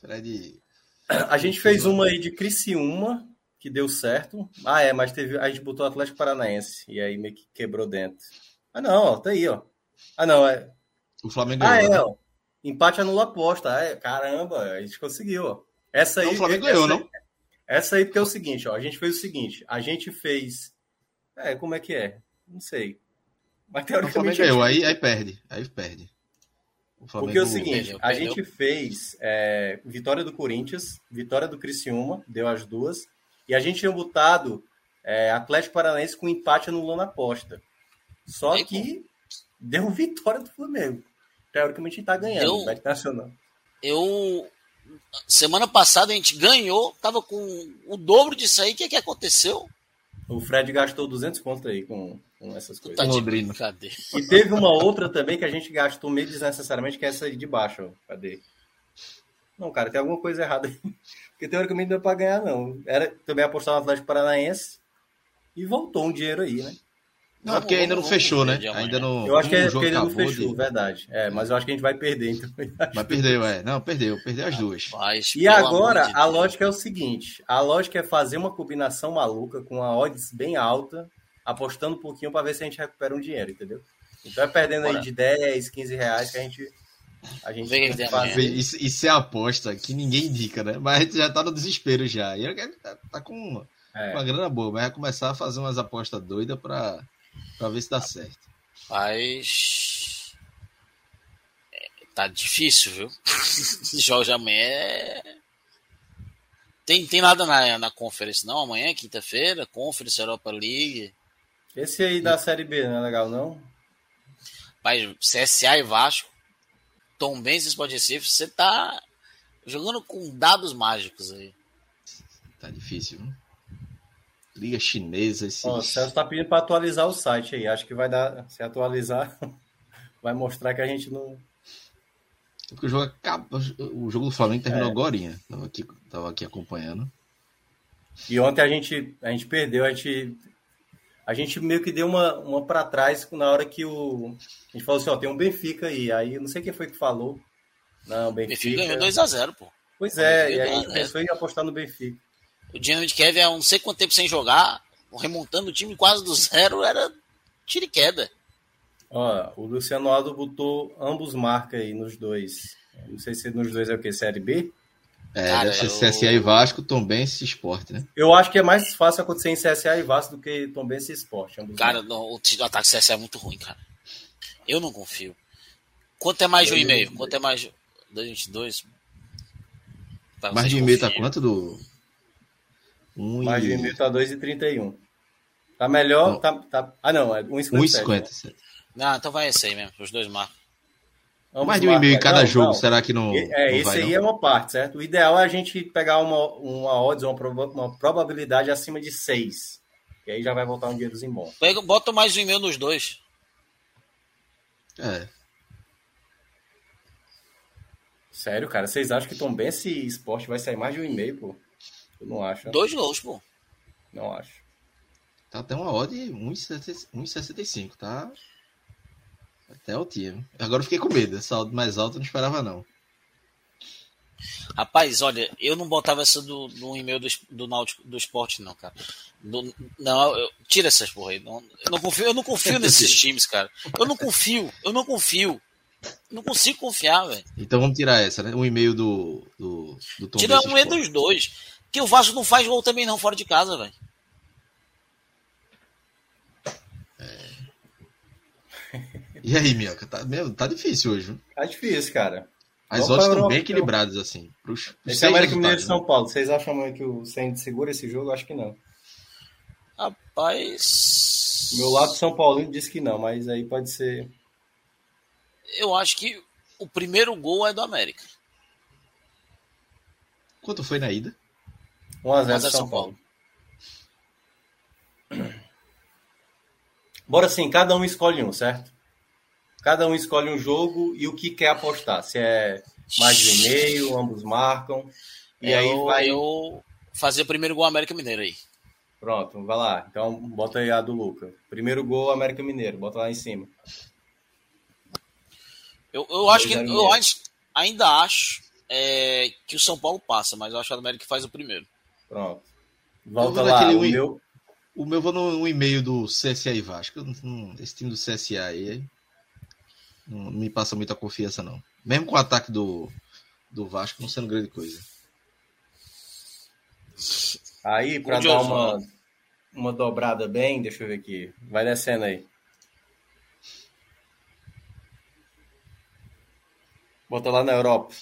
Fred. A gente fez uma aí de Criciúma, que deu certo. Ah, é, mas teve. A gente botou o Atlético Paranaense. E aí meio que quebrou dentro. Ah, não, ó, tá aí, ó. Ah, não, é. O Flamengo ah, ganhou. Ah, é, né? ó. Empate anula aposta. Ah, é, caramba, a gente conseguiu, ó. Essa aí. Não, o Flamengo ganhou, não? Essa aí, porque é o seguinte, ó. A gente fez o seguinte: a gente fez. É, como é que é? Não sei. Mas teoricamente. O Flamengo ganhou, aí, aí perde. Aí perde. O porque é o seguinte: a gente fez é, vitória do Corinthians, vitória do Criciúma, deu as duas. E a gente tinha botado é, Atlético Paranaense com empate anulando a aposta. Só que deu vitória do Flamengo. Teoricamente está ganhando, deu... Nacional. Eu. Semana passada a gente ganhou, tava com o dobro disso aí. O que, é que aconteceu? O Fred gastou 200 pontos aí com, com essas coisas. Tá de Cadê? E teve uma outra também que a gente gastou meio desnecessariamente, que é essa aí de baixo. Ó. Cadê? Não, cara, tem alguma coisa errada aí. Porque teoricamente não é para ganhar, não. Era também apostar no Atlético Paranaense e voltou um dinheiro aí, né? Não, porque ainda não fechou, né? Ainda não. Eu acho que, é porque ainda não fechou, de... verdade. É, mas eu acho que a gente vai perder, então. *laughs* Mas perdeu, é. Não, perdeu, perdeu as duas. Rapaz, e agora, a lógica é o seguinte: a lógica é fazer uma combinação maluca com a odds bem alta, apostando um pouquinho para ver se a gente recupera um dinheiro, entendeu? Então é perdendo Bora. aí de 10, 15 reais que a gente. A gente tem que fazer. Isso, isso é aposta que ninguém indica, né? Mas a gente já tá no desespero já. E tá, tá com uma, é. uma grana boa, mas vai começar a fazer umas apostas doidas para Pra ver se dá certo. Mas. É, tá difícil, viu? *laughs* Jorge amanhã é. Tem, tem nada na, na conferência, não? Amanhã, quinta-feira, Conference Europa League. Esse aí da Série B não é legal, não? Mas CSA e Vasco, Tom Benz e Sport Recife, você tá jogando com dados mágicos aí. Tá difícil, viu? Liga chinesa. Esses... Ó, o Celso tá pedindo para atualizar o site aí. Acho que vai dar. Se atualizar, *laughs* vai mostrar que a gente não. É porque o jogo acaba, O jogo do Flamengo terminou é. agora. Tava aqui, tava aqui acompanhando. E ontem a gente, a gente perdeu, a gente. A gente meio que deu uma, uma para trás na hora que o. A gente falou assim, ó, tem um Benfica aí. Aí não sei quem foi que falou. Não, Benfica. Benfica ganhou 2x0, pô. Pois é, e aí a gente pensou em apostar no Benfica. O Dynamite Kevin há não sei quanto tempo sem jogar, remontando o time quase do zero, era tiro e queda. Ó, o Luciano Aldo botou ambos marca aí nos dois. Não sei se nos dois é o que? Série B? É, Cara, deve ser eu... CSA e Vasco, Tombense e Sport, né? Eu acho que é mais fácil acontecer em CSA e Vasco do que Tombense e Sport. Cara, não, o ataque CSA é muito ruim, cara. Eu não confio. Quanto é mais de um e meio? Quanto é mais de 2,22? Tá, mais de um e meio tá quanto do, um Mais de mil tá 2,31. Tá melhor. Tá, tá... Ah, não, é 1,57. 1,57. Não, então vai esse aí mesmo, os dois marcos. Vamos Mais de um e meio em cada não, jogo, não. será que não. É, não esse aí não? é uma parte, certo? O ideal é a gente pegar uma, uma odds, uma, uma probabilidade acima de 6. E aí já vai voltar um dinheirozinho bom. Pega, bota mais de um e meio nos dois. É. Sério, cara, vocês acham que Tom Benz esse esporte vai sair mais de um e meio, pô? Eu não acho. Dois gols, pô. Não acho. Tá até uma odd 1,65, tá? Até altinha. Agora eu fiquei com medo. Odd mais alta eu não esperava, não. Rapaz, olha, eu não botava essa do, do e-mail do, do Náutico do esporte, não, cara. Do, não, eu, tira essas porra aí. Não, eu não confio, eu não confio *laughs* nesses times, cara. Eu não confio, eu não confio. Não consigo confiar, velho. Então vamos tirar essa, né? Um e-mail do, do, do Tom Tira um e-mail dos dois. Que o Vasco não faz gol também não, fora de casa, velho. E aí, Minhoca? Tá, meu, tá difícil hoje, viu? Tá difícil, cara. As odds estão bem equilibradas, assim. Pros, pros Esse é América Mineiro de São né? Paulo. Vocês acham que o Sandy segura esse jogo? Acho que não. Rapaz. Meu lado São Paulo disse que não, mas aí pode ser. Eu acho que o primeiro gol é do América. Quanto foi na ida? 1x0 São, São Paulo. Paulo. Bora assim, cada um escolhe um, certo? Cada um escolhe um jogo e o que quer apostar. Se é mais de meio, ambos marcam. E eu, aí vai. Eu fazer o primeiro gol América Mineiro aí. Pronto, vai lá. Então bota aí a do Luca. Primeiro gol América Mineiro, bota lá em cima. Eu, eu acho que eu acho, ainda acho é, que o São Paulo passa, mas eu acho que o América faz o primeiro. Pronto. Volta lá. O meu... o meu vou no, e-mail do CSA e Vasco. Esse time do CSA aí não me passa muita confiança, não. Mesmo com o ataque do, do Vasco não sendo grande coisa. Aí, para dar uma, uma dobrada bem, deixa eu ver aqui. Vai descendo aí. Bota lá na Europa.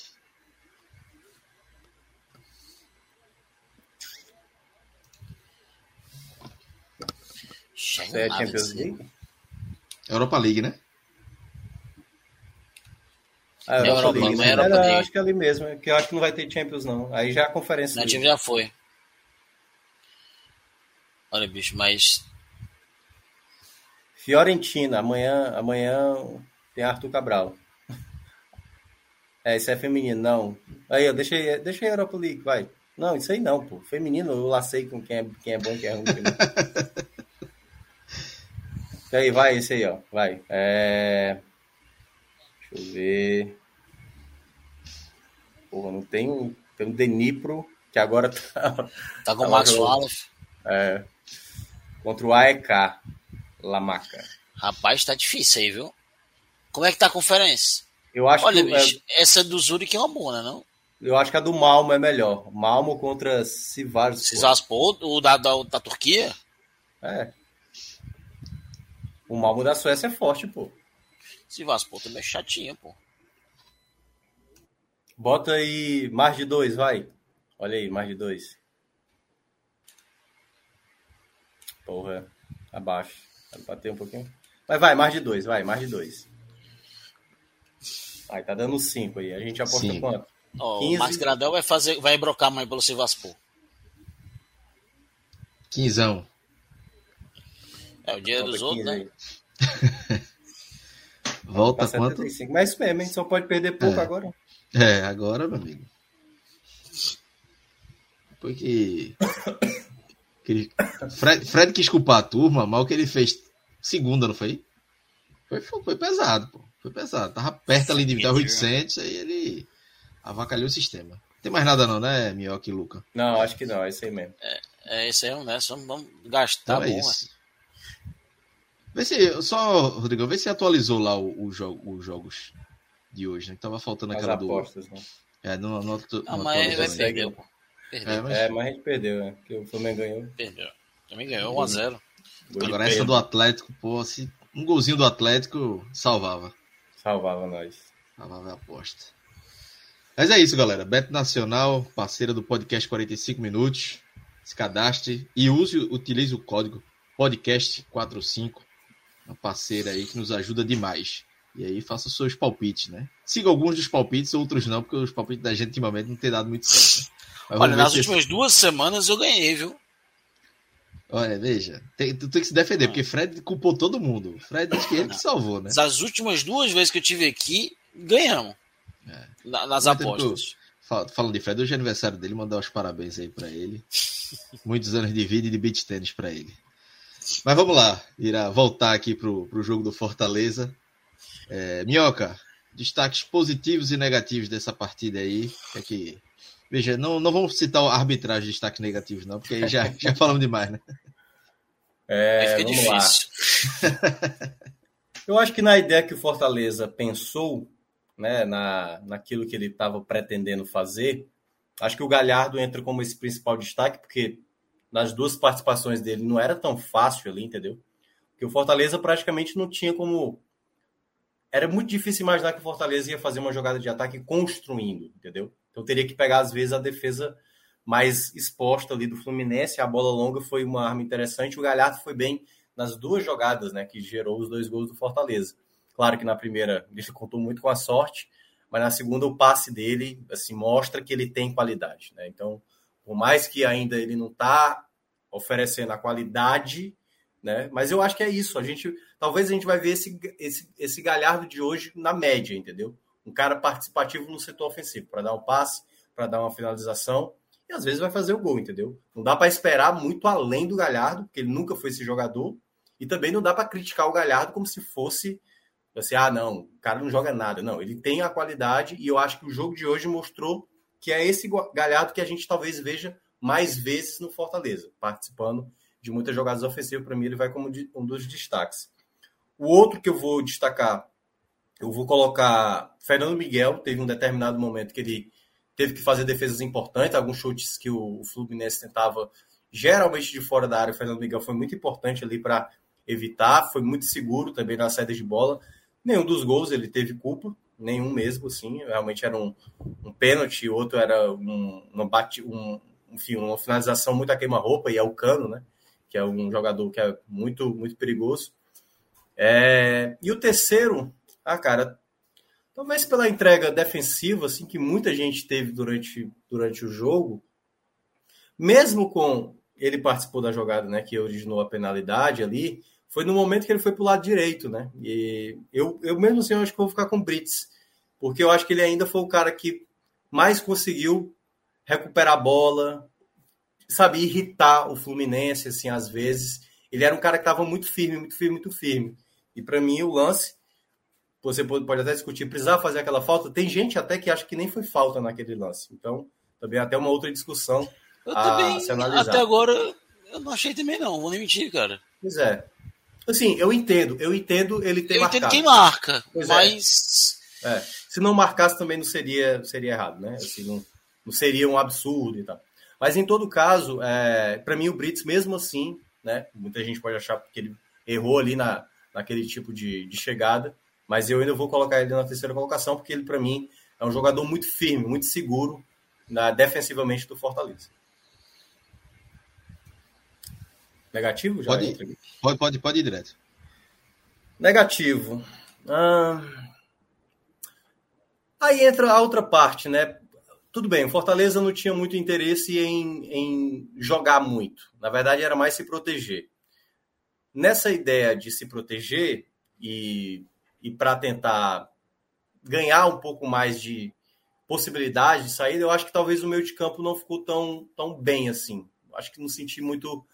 Você é Champions League? Europa League, né? Ah, Europa, Europa League. Não é Europa League. acho que é ali mesmo, que eu acho que não vai ter Champions, não. Aí já é a conferência. Na time já foi. Olha, bicho, mas. Fiorentina, amanhã, amanhã tem Arthur Cabral. *laughs* É, isso é feminino, não. Aí, eu deixei, deixei a Europa League, vai. Não, isso aí não, pô. Feminino, eu lacei com quem é, quem é bom e quem é ruim. *laughs* aí, vai, esse aí, ó. Vai. É... Deixa eu ver. Porra, não tem um. Tem um Denipro, que agora tá. Tá com o *laughs* Max Wallace. É. Contra o AEK, Lamaca. Rapaz, tá difícil aí, viu? Como é que tá a conferência? Eu acho Olha, que, bicho, é... essa do Zurich é uma boa, não? Eu acho que a do Malmo é melhor. Malmo contra Sivas. Sivasspor, o da, da, da Turquia? É. O Malmo da Suécia é forte, pô. Sivasspor também é chatinha, pô. Bota aí mais de dois, vai. Olha aí, mais de dois. Porra, abaixo. Vai bater um pouquinho. Mas vai, mais de dois, vai, mais de dois. Aí tá dando cinco aí. A gente aposta cinco. quanto? Oh, 15... O Max Gradel vai fazer, vai brocar mais pelo Sivaspor. Quinzão. É o dia dos outros, né? *laughs* Volta tá quanto? Mas isso mesmo, hein? Só pode perder pouco é. agora. É, agora, meu amigo. Porque. Fred, Fred quis culpar a turma, mal que ele fez segunda, não foi? Foi, foi, foi pesado, pô. Foi pesado. Tava perto ali de vitar 800, aí ele avacalhou o sistema. Tem mais nada não, né, Minhoca e Luca? Não, acho que não, é isso aí mesmo. É, é isso aí, né? Só vamos gastar então é bom, isso. Vê se, só, Rodrigo, vê se atualizou lá os jogos de hoje, né? Que tava faltando aquela As apostas, do... né? É, não, não, não, não mas vai perder, pô. Perdeu. É, mas... é, mas a gente perdeu, né? Porque o Flamengo ganhou. Perdeu. Também ganhou 1x0. Agora essa do Atlético, pô, se um golzinho do Atlético salvava. Salvava nós. Salvava a aposta. Mas é isso, galera. Beto Nacional, parceira do podcast 45 Minutos. Se cadastre e use, utilize o código podcast45. Uma parceira aí que nos ajuda demais. E aí faça seus palpites, né? Siga alguns dos palpites, outros não, porque os palpites da gente ultimamente não tem dado muito certo. Olha, nas últimas duas semanas eu ganhei, viu? Olha, veja, tem, tu tem que se defender, porque Fred culpou todo mundo. Fred disse que ele que salvou, né? As últimas duas vezes que eu tive aqui, ganhamos. É. nas apostas. falando de Fred, hoje é aniversário dele, mandar os parabéns aí para ele. *laughs* Muitos anos de vida e de beat tênis para ele. Mas vamos lá, irá voltar aqui pro, pro jogo do Fortaleza. É, Minhoca, destaques positivos e negativos dessa partida aí. É que Veja, não, não vamos citar a arbitragem de destaques negativos, não, porque aí já, *laughs* já falamos demais, né? É, vamos difícil. lá. *laughs* Eu acho que na ideia que o Fortaleza pensou, né, na, naquilo que ele estava pretendendo fazer, acho que o Galhardo entra como esse principal destaque, porque nas duas participações dele não era tão fácil ali, entendeu? Porque o Fortaleza praticamente não tinha como. Era muito difícil imaginar que o Fortaleza ia fazer uma jogada de ataque construindo, entendeu? Então teria que pegar, às vezes, a defesa mais exposta ali do Fluminense. A bola longa foi uma arma interessante. O Galhardo foi bem nas duas jogadas, né, que gerou os dois gols do Fortaleza. Claro que na primeira ele *laughs* contou muito com a sorte, mas na segunda o passe dele assim mostra que ele tem qualidade, né? Então, por mais que ainda ele não está oferecendo a qualidade, né? Mas eu acho que é isso. A gente talvez a gente vai ver esse, esse, esse galhardo de hoje na média, entendeu? Um cara participativo no setor ofensivo para dar um passe, para dar uma finalização e às vezes vai fazer o gol, entendeu? Não dá para esperar muito além do Galhardo, porque ele nunca foi esse jogador, e também não dá para criticar o Galhardo como se fosse assim, ah, não, o cara não joga nada. Não, ele tem a qualidade e eu acho que o jogo de hoje mostrou que é esse Galhardo que a gente talvez veja mais vezes no Fortaleza, participando de muitas jogadas ofensivas. Para mim, ele vai como um dos destaques. O outro que eu vou destacar, eu vou colocar Fernando Miguel. Teve um determinado momento que ele teve que fazer defesas importantes, alguns chutes que o Fluminense tentava geralmente de fora da área. O Fernando Miguel foi muito importante ali para evitar, foi muito seguro também na saída de bola. Nenhum dos gols ele teve culpa, nenhum mesmo, assim. Realmente era um, um pênalti, outro era um, bate, um, enfim, uma finalização muito a queima-roupa, e é o Cano, né? Que é um jogador que é muito, muito perigoso. É... E o terceiro, ah, cara, Talvez pela entrega defensiva, assim, que muita gente teve durante, durante o jogo, mesmo com ele participou da jogada, né, que originou a penalidade ali, foi no momento que ele foi para o lado direito, né? E eu, eu mesmo assim, eu acho que vou ficar com o Brits, porque eu acho que ele ainda foi o cara que mais conseguiu recuperar a bola, sabe, irritar o Fluminense, assim, às vezes. Ele era um cara que estava muito firme, muito firme, muito firme. E para mim, o lance você pode até discutir, precisar fazer aquela falta. Tem gente até que acha que nem foi falta naquele lance. Então, também é até uma outra discussão eu a também, se analisar. Até agora, eu não achei também não, vou nem mentir, cara. Pois é. Assim, eu entendo, eu entendo ele ter eu marcado. Eu entendo quem marca, pois é. mas... É. É. Se não marcasse também não seria, seria errado, né? Assim, não, não seria um absurdo e tal. Mas em todo caso, é, para mim o Brits, mesmo assim, né? Muita gente pode achar que ele errou ali na, naquele tipo de, de chegada, mas eu ainda vou colocar ele na terceira colocação, porque ele, para mim, é um jogador muito firme, muito seguro na, defensivamente do Fortaleza. Negativo? Já pode, pode, pode, pode ir direto. Negativo. Ah, aí entra a outra parte, né? Tudo bem, o Fortaleza não tinha muito interesse em, em jogar muito. Na verdade, era mais se proteger. Nessa ideia de se proteger e e para tentar ganhar um pouco mais de possibilidade de saída, eu acho que talvez o meio de campo não ficou tão, tão bem assim. Acho que não senti muito.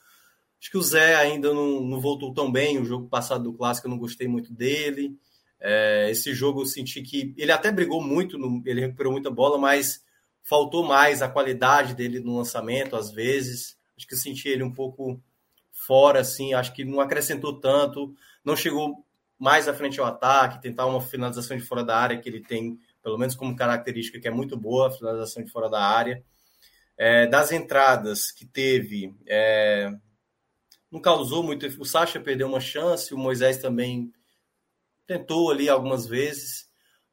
Acho que o Zé ainda não, não voltou tão bem. O jogo passado do Clássico eu não gostei muito dele. É, esse jogo eu senti que ele até brigou muito, ele recuperou muita bola, mas faltou mais a qualidade dele no lançamento, às vezes. Acho que eu senti ele um pouco fora, assim. Acho que não acrescentou tanto. Não chegou mais à frente ao ataque, tentar uma finalização de fora da área que ele tem, pelo menos como característica que é muito boa, a finalização de fora da área. É, das entradas que teve, é, não causou muito. O Sacha perdeu uma chance, o Moisés também tentou ali algumas vezes,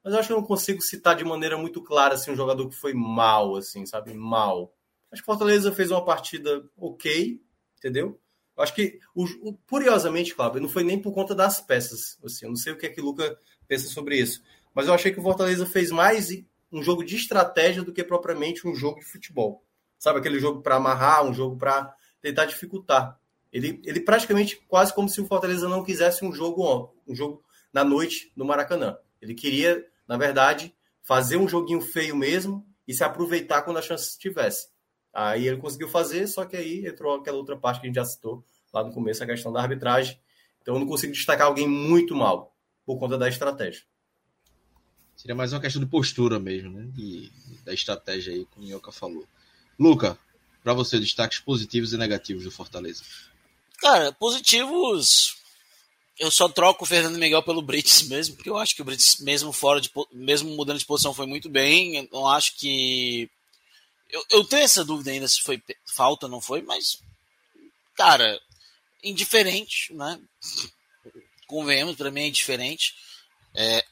mas eu acho que eu não consigo citar de maneira muito clara assim, um jogador que foi mal, assim, sabe? Mal. Acho que Fortaleza fez uma partida ok, entendeu? Eu acho que, o, o, curiosamente, Cláudio, não foi nem por conta das peças. Assim, eu não sei o que é que o Luca pensa sobre isso. Mas eu achei que o Fortaleza fez mais um jogo de estratégia do que propriamente um jogo de futebol. Sabe, aquele jogo para amarrar, um jogo para tentar dificultar. Ele, ele praticamente quase como se o Fortaleza não quisesse um jogo um jogo na noite no Maracanã. Ele queria, na verdade, fazer um joguinho feio mesmo e se aproveitar quando a chance tivesse. Aí ele conseguiu fazer, só que aí entrou aquela outra parte que a gente já citou lá no começo, a questão da arbitragem. Então eu não consigo destacar alguém muito mal por conta da estratégia. Seria mais uma questão de postura mesmo, né? E da estratégia aí, como o Minhoca falou. Luca, para você, destaques positivos e negativos do Fortaleza. Cara, positivos. Eu só troco o Fernando Miguel pelo Brits *laughs* mesmo, porque eu acho que o Brits, mesmo fora de mesmo mudando de posição, foi muito bem. Eu não acho que. Eu, eu tenho essa dúvida ainda se foi falta ou não foi, mas, cara, indiferente, né? Convenhamos, para mim é indiferente. É,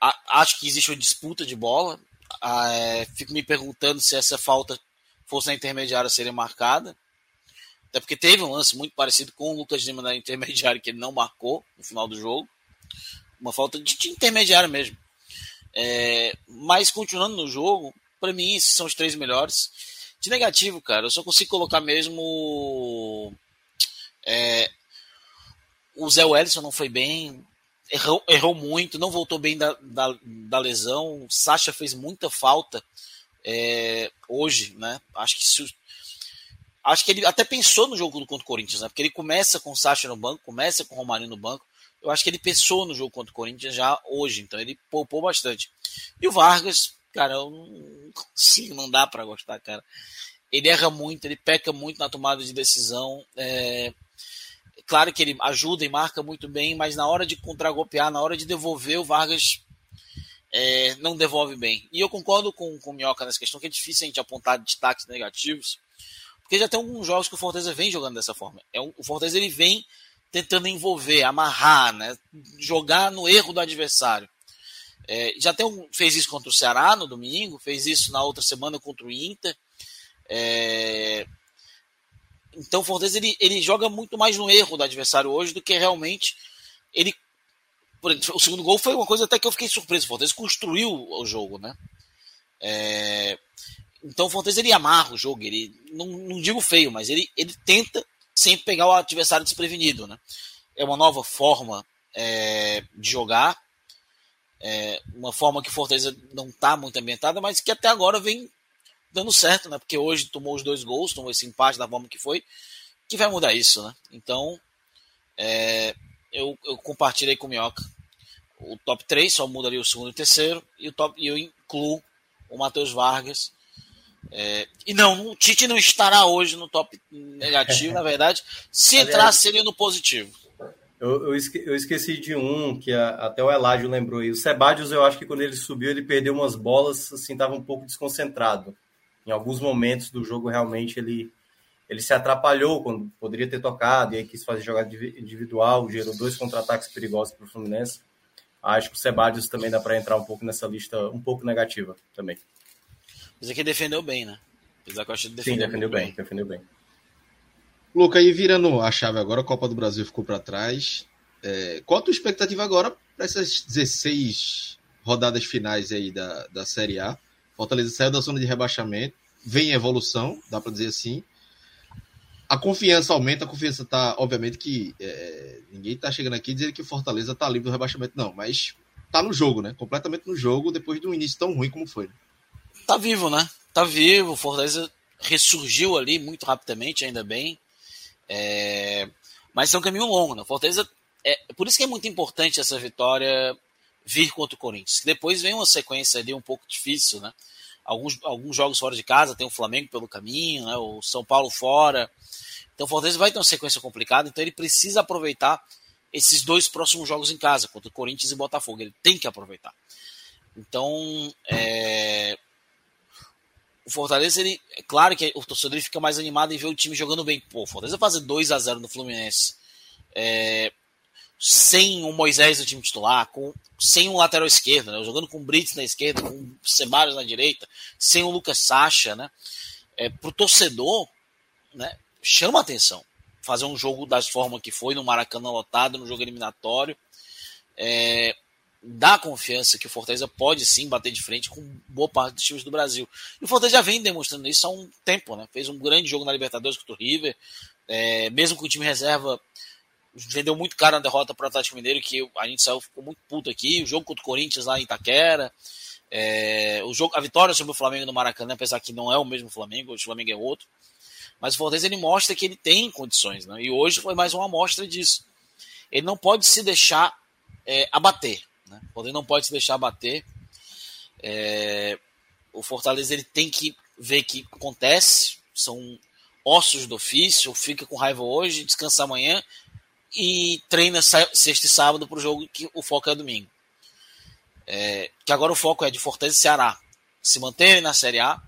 a, acho que existe uma disputa de bola. É, fico me perguntando se essa falta fosse na intermediária seria marcada. Até porque teve um lance muito parecido com o Lucas Lima na intermediária que ele não marcou no final do jogo. Uma falta de, intermediária mesmo. É, mas continuando no jogo, para mim esses são os três melhores. De negativo, cara, eu só consigo colocar mesmo. É, o Zé Wellison não foi bem, errou, errou muito, não voltou bem da, da, da lesão. O Sacha fez muita falta é, hoje, né? Acho que se, acho que ele até pensou no jogo contra o Corinthians, né? Porque ele começa com o Sacha no banco, começa com o Romarinho no banco. Eu acho que ele pensou no jogo contra o Corinthians já hoje, então ele poupou bastante. E o Vargas, cara, eu não consigo, não dá para gostar, cara. Ele erra muito, ele peca muito na tomada de decisão. É... Claro que ele ajuda e marca muito bem, mas na hora de contragolpear, na hora de devolver, o Vargas é, não devolve bem. E eu concordo com, com o Minhoca nessa questão, que é difícil a gente apontar destaques negativos, porque já tem alguns jogos que o Fortaleza vem jogando dessa forma. É o Fortaleza ele vem tentando envolver, amarrar, né? jogar no erro do adversário. É, já tem um, fez isso contra o Ceará no domingo, fez isso na outra semana contra o Inter. É, então o Fortaleza ele, ele joga muito mais no erro do adversário hoje do que realmente ele. O segundo gol foi uma coisa até que eu fiquei surpreso. O Fortaleza construiu o jogo, né? É, então o Fortaleza ele amarra o jogo, ele não, não digo feio, mas ele, ele tenta sempre pegar o adversário desprevenido, né? É uma nova forma é, de jogar, é, uma forma que o Fortaleza não está muito ambientada, mas que até agora vem dando certo, né? Porque hoje tomou os dois gols, tomou esse empate da forma que foi, que vai mudar isso, né? Então, é, eu, eu compartilhei com o Minhoca o top 3, só mudaria o segundo e o terceiro, e, o top, e eu incluo o Matheus Vargas é, e não, o Tite não estará hoje no top negativo, na verdade. Se entrar, seria no positivo. Eu, eu, esque, eu esqueci de um que a, até o Eládio lembrou aí. O Sebadios, eu acho que quando ele subiu, ele perdeu umas bolas, assim, estava um pouco desconcentrado. Em alguns momentos do jogo, realmente, ele, ele se atrapalhou quando poderia ter tocado e aí quis fazer jogada individual, gerou dois contra-ataques perigosos para o Fluminense. Acho que o Sebadios também dá para entrar um pouco nessa lista um pouco negativa também. Mas aqui defendeu bem, né? Apesar que eu achei que defendeu, Sim, defendeu bem, bem, defendeu bem. Luca, aí virando a chave agora, a Copa do Brasil ficou para trás. É, qual a tua expectativa agora para essas 16 rodadas finais aí da, da Série A? Fortaleza saiu da zona de rebaixamento, vem em evolução, dá para dizer assim. A confiança aumenta, a confiança tá, obviamente que é, ninguém tá chegando aqui dizendo que o Fortaleza tá livre do rebaixamento, não, mas tá no jogo, né? Completamente no jogo depois de um início tão ruim como foi. Tá vivo, né? Tá vivo, o Fortaleza ressurgiu ali muito rapidamente, ainda bem. É... Mas é um caminho longo, né? O Fortaleza. É... Por isso que é muito importante essa vitória vir contra o Corinthians. Depois vem uma sequência ali um pouco difícil, né? Alguns, alguns jogos fora de casa, tem o Flamengo pelo caminho, né? o São Paulo fora. Então o Fortaleza vai ter uma sequência complicada, então ele precisa aproveitar esses dois próximos jogos em casa, contra o Corinthians e Botafogo. Ele tem que aproveitar. Então, é, o Fortaleza, ele, é claro que o torcedor fica mais animado em ver o time jogando bem. Pô, o Fortaleza fazer 2 a 0 no Fluminense, é, sem o Moisés no time titular, com, sem um lateral esquerdo, né, jogando com o Brits na esquerda, com o Ceballos na direita, sem o Lucas Sacha, né, é, pro torcedor, né, chama atenção fazer um jogo das formas que foi no Maracanã lotado, no jogo eliminatório. É, dá confiança que o Fortaleza pode sim bater de frente com boa parte dos times do Brasil. E o Fortaleza já vem demonstrando isso há um tempo, né? Fez um grande jogo na Libertadores contra o River, é, mesmo com o time reserva vendeu muito caro na derrota para o Atlético Mineiro, que a gente saiu ficou muito puto aqui. O jogo contra o Corinthians lá em Itaquera, é, o jogo, a vitória sobre o Flamengo no Maracanã, apesar que não é o mesmo Flamengo, o Flamengo é outro. Mas o Fortaleza ele mostra que ele tem condições, né? E hoje foi mais uma amostra disso. Ele não pode se deixar é, abater. Né? O Fortaleza não pode se deixar bater. É, o Fortaleza ele tem que ver que acontece, são ossos do ofício, fica com raiva hoje, descansa amanhã e treina sexta e sábado para o jogo que o foco é domingo. É, que agora o foco é de Fortaleza e Ceará. Se manterem na Série A.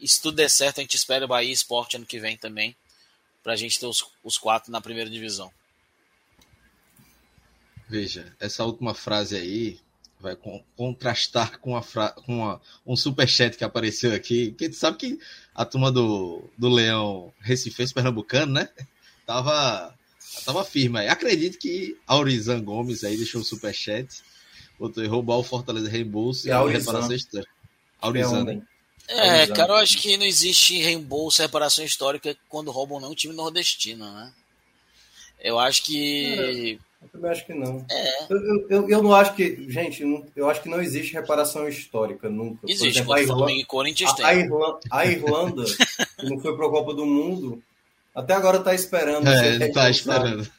E se tudo der certo, a gente espera o Bahia Esporte ano que vem também. Para a gente ter os, os quatro na primeira divisão. Veja, essa última frase aí vai contrastar com, a fra... com a... um superchat que apareceu aqui. Que sabe que a turma do, do Leão Recifense Pernambucano, né? *laughs* Tava, tava firme aí. Acredito que Aurizan Gomes aí deixou o superchat. Botou roubar o Fortaleza reembolso e, e a reparação histórica. Aurizan. Né? É, cara, eu acho que não existe reembolso, reparação histórica quando roubam não um time nordestino, né? Eu acho que. É eu também acho que não. É. Eu, eu, eu não acho que. Gente, eu acho que não existe reparação histórica nunca. Existe, exemplo, a Irlanda, e Corinthians tem. A Irlanda, a Irlanda que não foi para a Copa do Mundo, até agora está esperando. É, ele está esperando.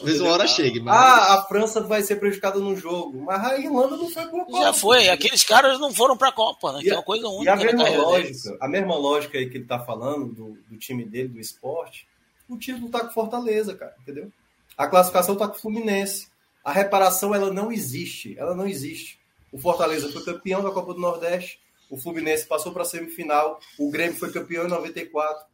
Talvez uma hora chegue. Mas... Ah, a França vai ser prejudicada no jogo. Mas a Irlanda não foi para a Copa. Já foi. Aqueles caras não foram para a Copa, né? Que é uma coisa única. E a mesma lógica, a mesma lógica aí que ele está falando do, do time dele, do esporte, o título tá com Fortaleza, cara, entendeu? A classificação está com o Fluminense. A reparação ela não existe. Ela não existe. O Fortaleza foi campeão da Copa do Nordeste. O Fluminense passou para a semifinal. O Grêmio foi campeão em 94.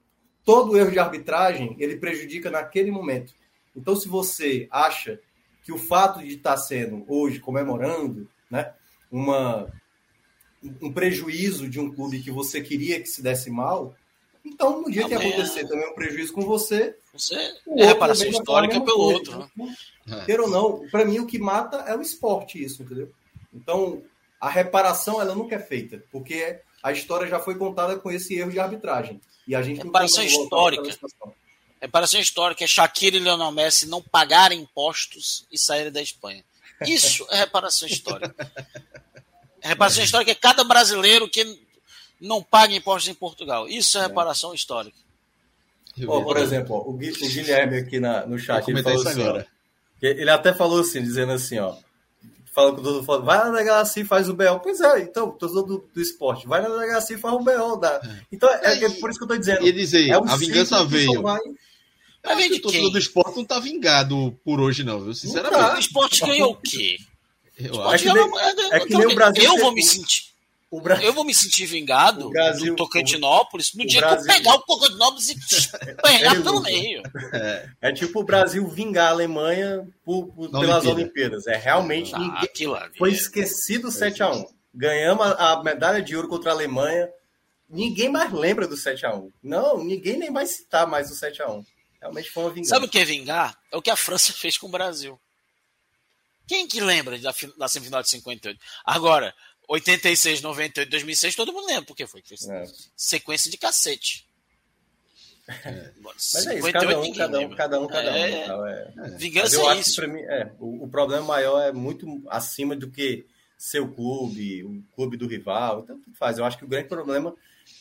Todo erro de arbitragem ele prejudica naquele momento. Então, se você acha que o fato de estar sendo hoje comemorando, né, uma um prejuízo de um clube que você queria que se desse mal, então, no dia Amanhã... que acontecer também um prejuízo com você, você é reparação histórica pelo outro. Né? Quer ou não, para mim o que mata é o esporte, isso, entendeu? Então, a reparação ela nunca é feita, porque a história já foi contada com esse erro de arbitragem. E a gente reparação não tem histórica. Reparação histórica é Shakira e Lionel Messi não pagarem impostos e saírem da Espanha. Isso é reparação histórica. *laughs* reparação histórica é cada brasileiro que não paga impostos em Portugal. Isso é, é. reparação histórica. Oh, por exemplo, o, Guilherme aqui na, no chat, ele falou assim, ó, ele até falou assim, dizendo assim, ó, fala com todo mundo, vai na delegacia e faz o BO. Pois é, então, todo do, do esporte, vai na delegacia e faz o BO. Da... É. Então, é, é, por isso que eu tô dizendo. E dizer, é um a vingança veio. Vai... Mas vem de quem? do esporte não tá vingado por hoje, não, viu? Sinceramente. Tá. O esporte ganhou o quê? Eu, acho que, nem, é que nem o Brasil. Eu vou me sentir. Brasil, eu vou me sentir vingado Brasil, do Tocantinópolis no dia Brasil, que eu pegar o Tocantinópolis e apanhar pelo meio. É, é, tipo o Brasil vingar a Alemanha por, por, pelas Olimpíada. Olimpíadas. É realmente. Ah, ninguém, foi esquecido 7x1. Ganhamos a, a, medalha de ouro contra a Alemanha. Ninguém mais lembra do 7x1. Não, ninguém nem vai citar mais o 7x1. Realmente foi uma vingança. Sabe o que é vingar? É o que a França fez com o Brasil. Quem que lembra da, da semifinal de 58? Agora, 86, 98, 2006, todo mundo lembra, porque foi é. sequência de cacete. É. Mas é isso, cada um, cada um, cada um, cada um. É, é. é. Vingança é isso. Mim, é, o, o, problema maior é muito acima do que seu clube, o clube do rival, então tudo faz. Eu acho que o grande problema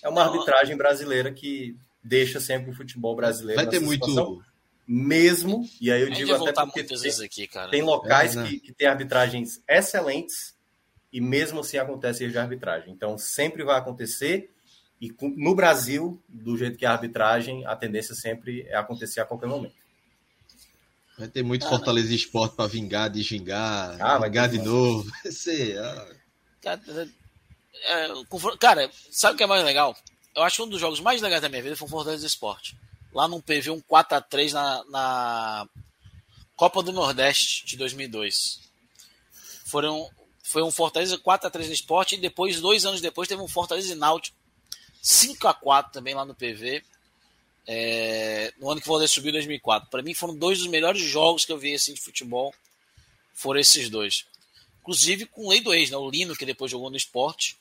é uma arbitragem brasileira que deixa sempre o futebol brasileiro. Vai ter muito. Mesmo, e aí eu digo até porque tem, aqui, tem locais é, né? que, que têm arbitragens excelentes e mesmo assim acontece erro de arbitragem. Então sempre vai acontecer e no Brasil, do jeito que é a arbitragem, a tendência sempre é acontecer a qualquer momento. Vai ter muito ah, Fortaleza. Esporte para vingar, desvingar, ah, vingar de novo. *laughs* Vai ser, ah. É, cara, sabe o que é mais legal? Eu acho que um dos jogos mais legais da minha vida foi o Fortaleza Esporte. Lá no PV, um 4x3 na, na Copa do Nordeste de 2002. Foram foi um Fortaleza 4x3 no esporte e depois, dois anos depois, teve um Fortaleza e Náutico 5x4 também lá no PV. É, no ano que o Fortaleza subiu em 2004. Para mim foram dois dos melhores jogos que eu vi assim, de futebol. Foram esses dois. Inclusive com lei do ex, né? o Lino, que depois jogou no esporte,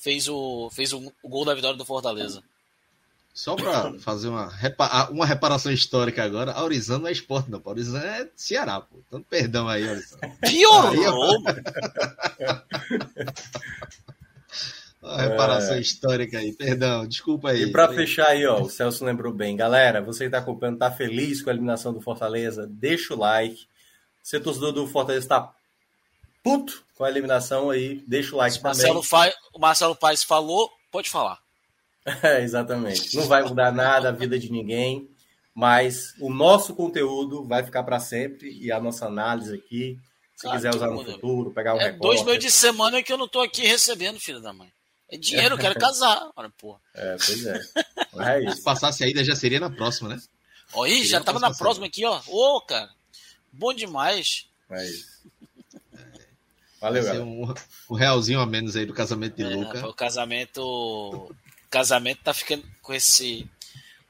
fez o, fez o, o gol da vitória do Fortaleza. Só para fazer uma, uma reparação histórica agora, Aurizano não é esporte, não. Aurizano é Ceará, pô. Então, perdão aí, Aurizano. Piorou! Uma reparação é... histórica aí, perdão, desculpa aí. E para fechar aí, ó, o Celso lembrou bem. Galera, você que está acompanhando, tá feliz com a eliminação do Fortaleza? Deixa o like. Você, torcedor do Fortaleza, está puto com a eliminação aí, deixa o like Marcelo também. O Marcelo Paes falou, pode falar. É, *laughs* exatamente. Não vai mudar nada a vida de ninguém, mas o nosso conteúdo vai ficar para sempre e a nossa análise aqui, se claro, quiser usar no futuro, pegar um é recorte. Dois meses de semana que eu não tô aqui recebendo, filho da mãe. É dinheiro, eu quero *laughs* casar. Olha, porra. É, pois é. é *laughs* isso. Se passasse ainda, já seria na próxima, né? Ó, ih, já tava na próxima aqui, ó. Ô, cara. Bom demais. É isso. Valeu, galera. Um, um realzinho a menos aí do casamento de é, Luca. O casamento. Casamento tá ficando com esse.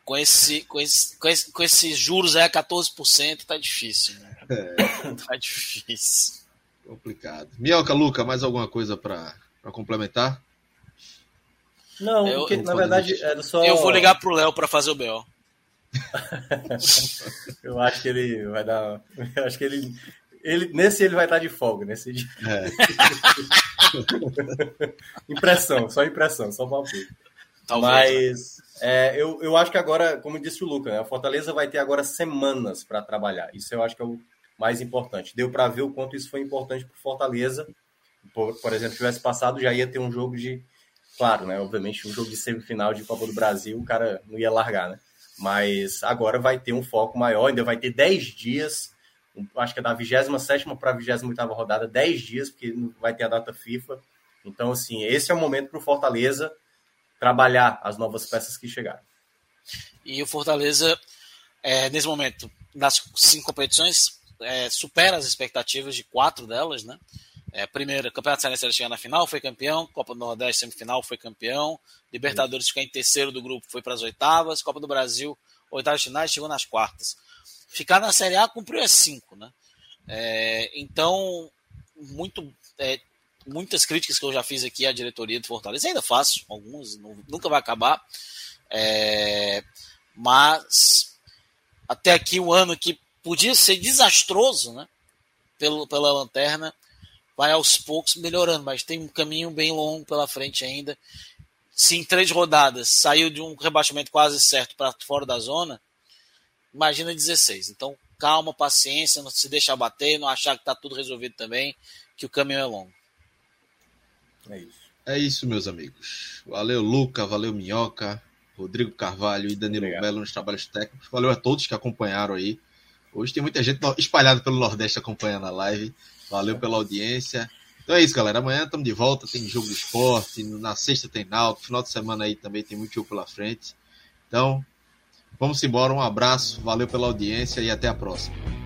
Com esse, com esse, com esse, com esses juros aí a 14%, tá difícil, né? É. Tá difícil. Complicado. Minhoca, Luca, mais alguma coisa para complementar? Não, eu, porque, na verdade era só. Eu vou ligar pro Léo para fazer o BO. *laughs* eu acho que ele vai dar. Eu acho que ele. ele nesse ele vai estar de folga, nesse dia. É. *laughs* impressão, só impressão, só palpite. Mas é, eu, eu acho que agora, como disse o Luca, né, a Fortaleza vai ter agora semanas para trabalhar. Isso eu acho que é o mais importante. Deu para ver o quanto isso foi importante para Fortaleza. Por, por exemplo, se tivesse passado, já ia ter um jogo de. Claro, né? Obviamente, um jogo de semifinal de Copa do Brasil, o cara não ia largar, né? Mas agora vai ter um foco maior, ainda vai ter 10 dias, acho que é da 27 para a 28 rodada, 10 dias, porque vai ter a data FIFA. Então, assim, esse é o momento para o Fortaleza trabalhar as novas peças que chegaram. E o Fortaleza, é, nesse momento, nas cinco competições, é, supera as expectativas de quatro delas, né? É, primeiro, Campeonato Cearense ele chega na final, foi campeão. Copa do Nordeste, semifinal, foi campeão. Libertadores ficar em terceiro do grupo, foi para as oitavas. Copa do Brasil, oitavas finais, chegou nas quartas. Ficar na Série A cumpriu as cinco, né? É, então, muito, é, muitas críticas que eu já fiz aqui à diretoria do Fortaleza, ainda faço, algumas, nunca vai acabar. É, mas até aqui um ano que podia ser desastroso, né? Pelo, pela lanterna, vai aos poucos melhorando, mas tem um caminho bem longo pela frente ainda. Se em três rodadas saiu de um rebaixamento quase certo para fora da zona, imagina 16. Então, calma, paciência, não se deixar bater, não achar que está tudo resolvido também, que o caminho é longo. É isso. É isso, meus amigos. Valeu, Luca, valeu, Minhoca, Rodrigo Carvalho e Danilo Obrigado. Melo nos trabalhos técnicos. Valeu a todos que acompanharam aí. Hoje tem muita gente espalhada pelo Nordeste acompanhando a live. Valeu pela audiência. Então é isso, galera. Amanhã estamos de volta. Tem jogo de esporte. Na sexta tem Náutico. Final de semana aí também tem muito jogo pela frente. Então, vamos embora. Um abraço. Valeu pela audiência e até a próxima.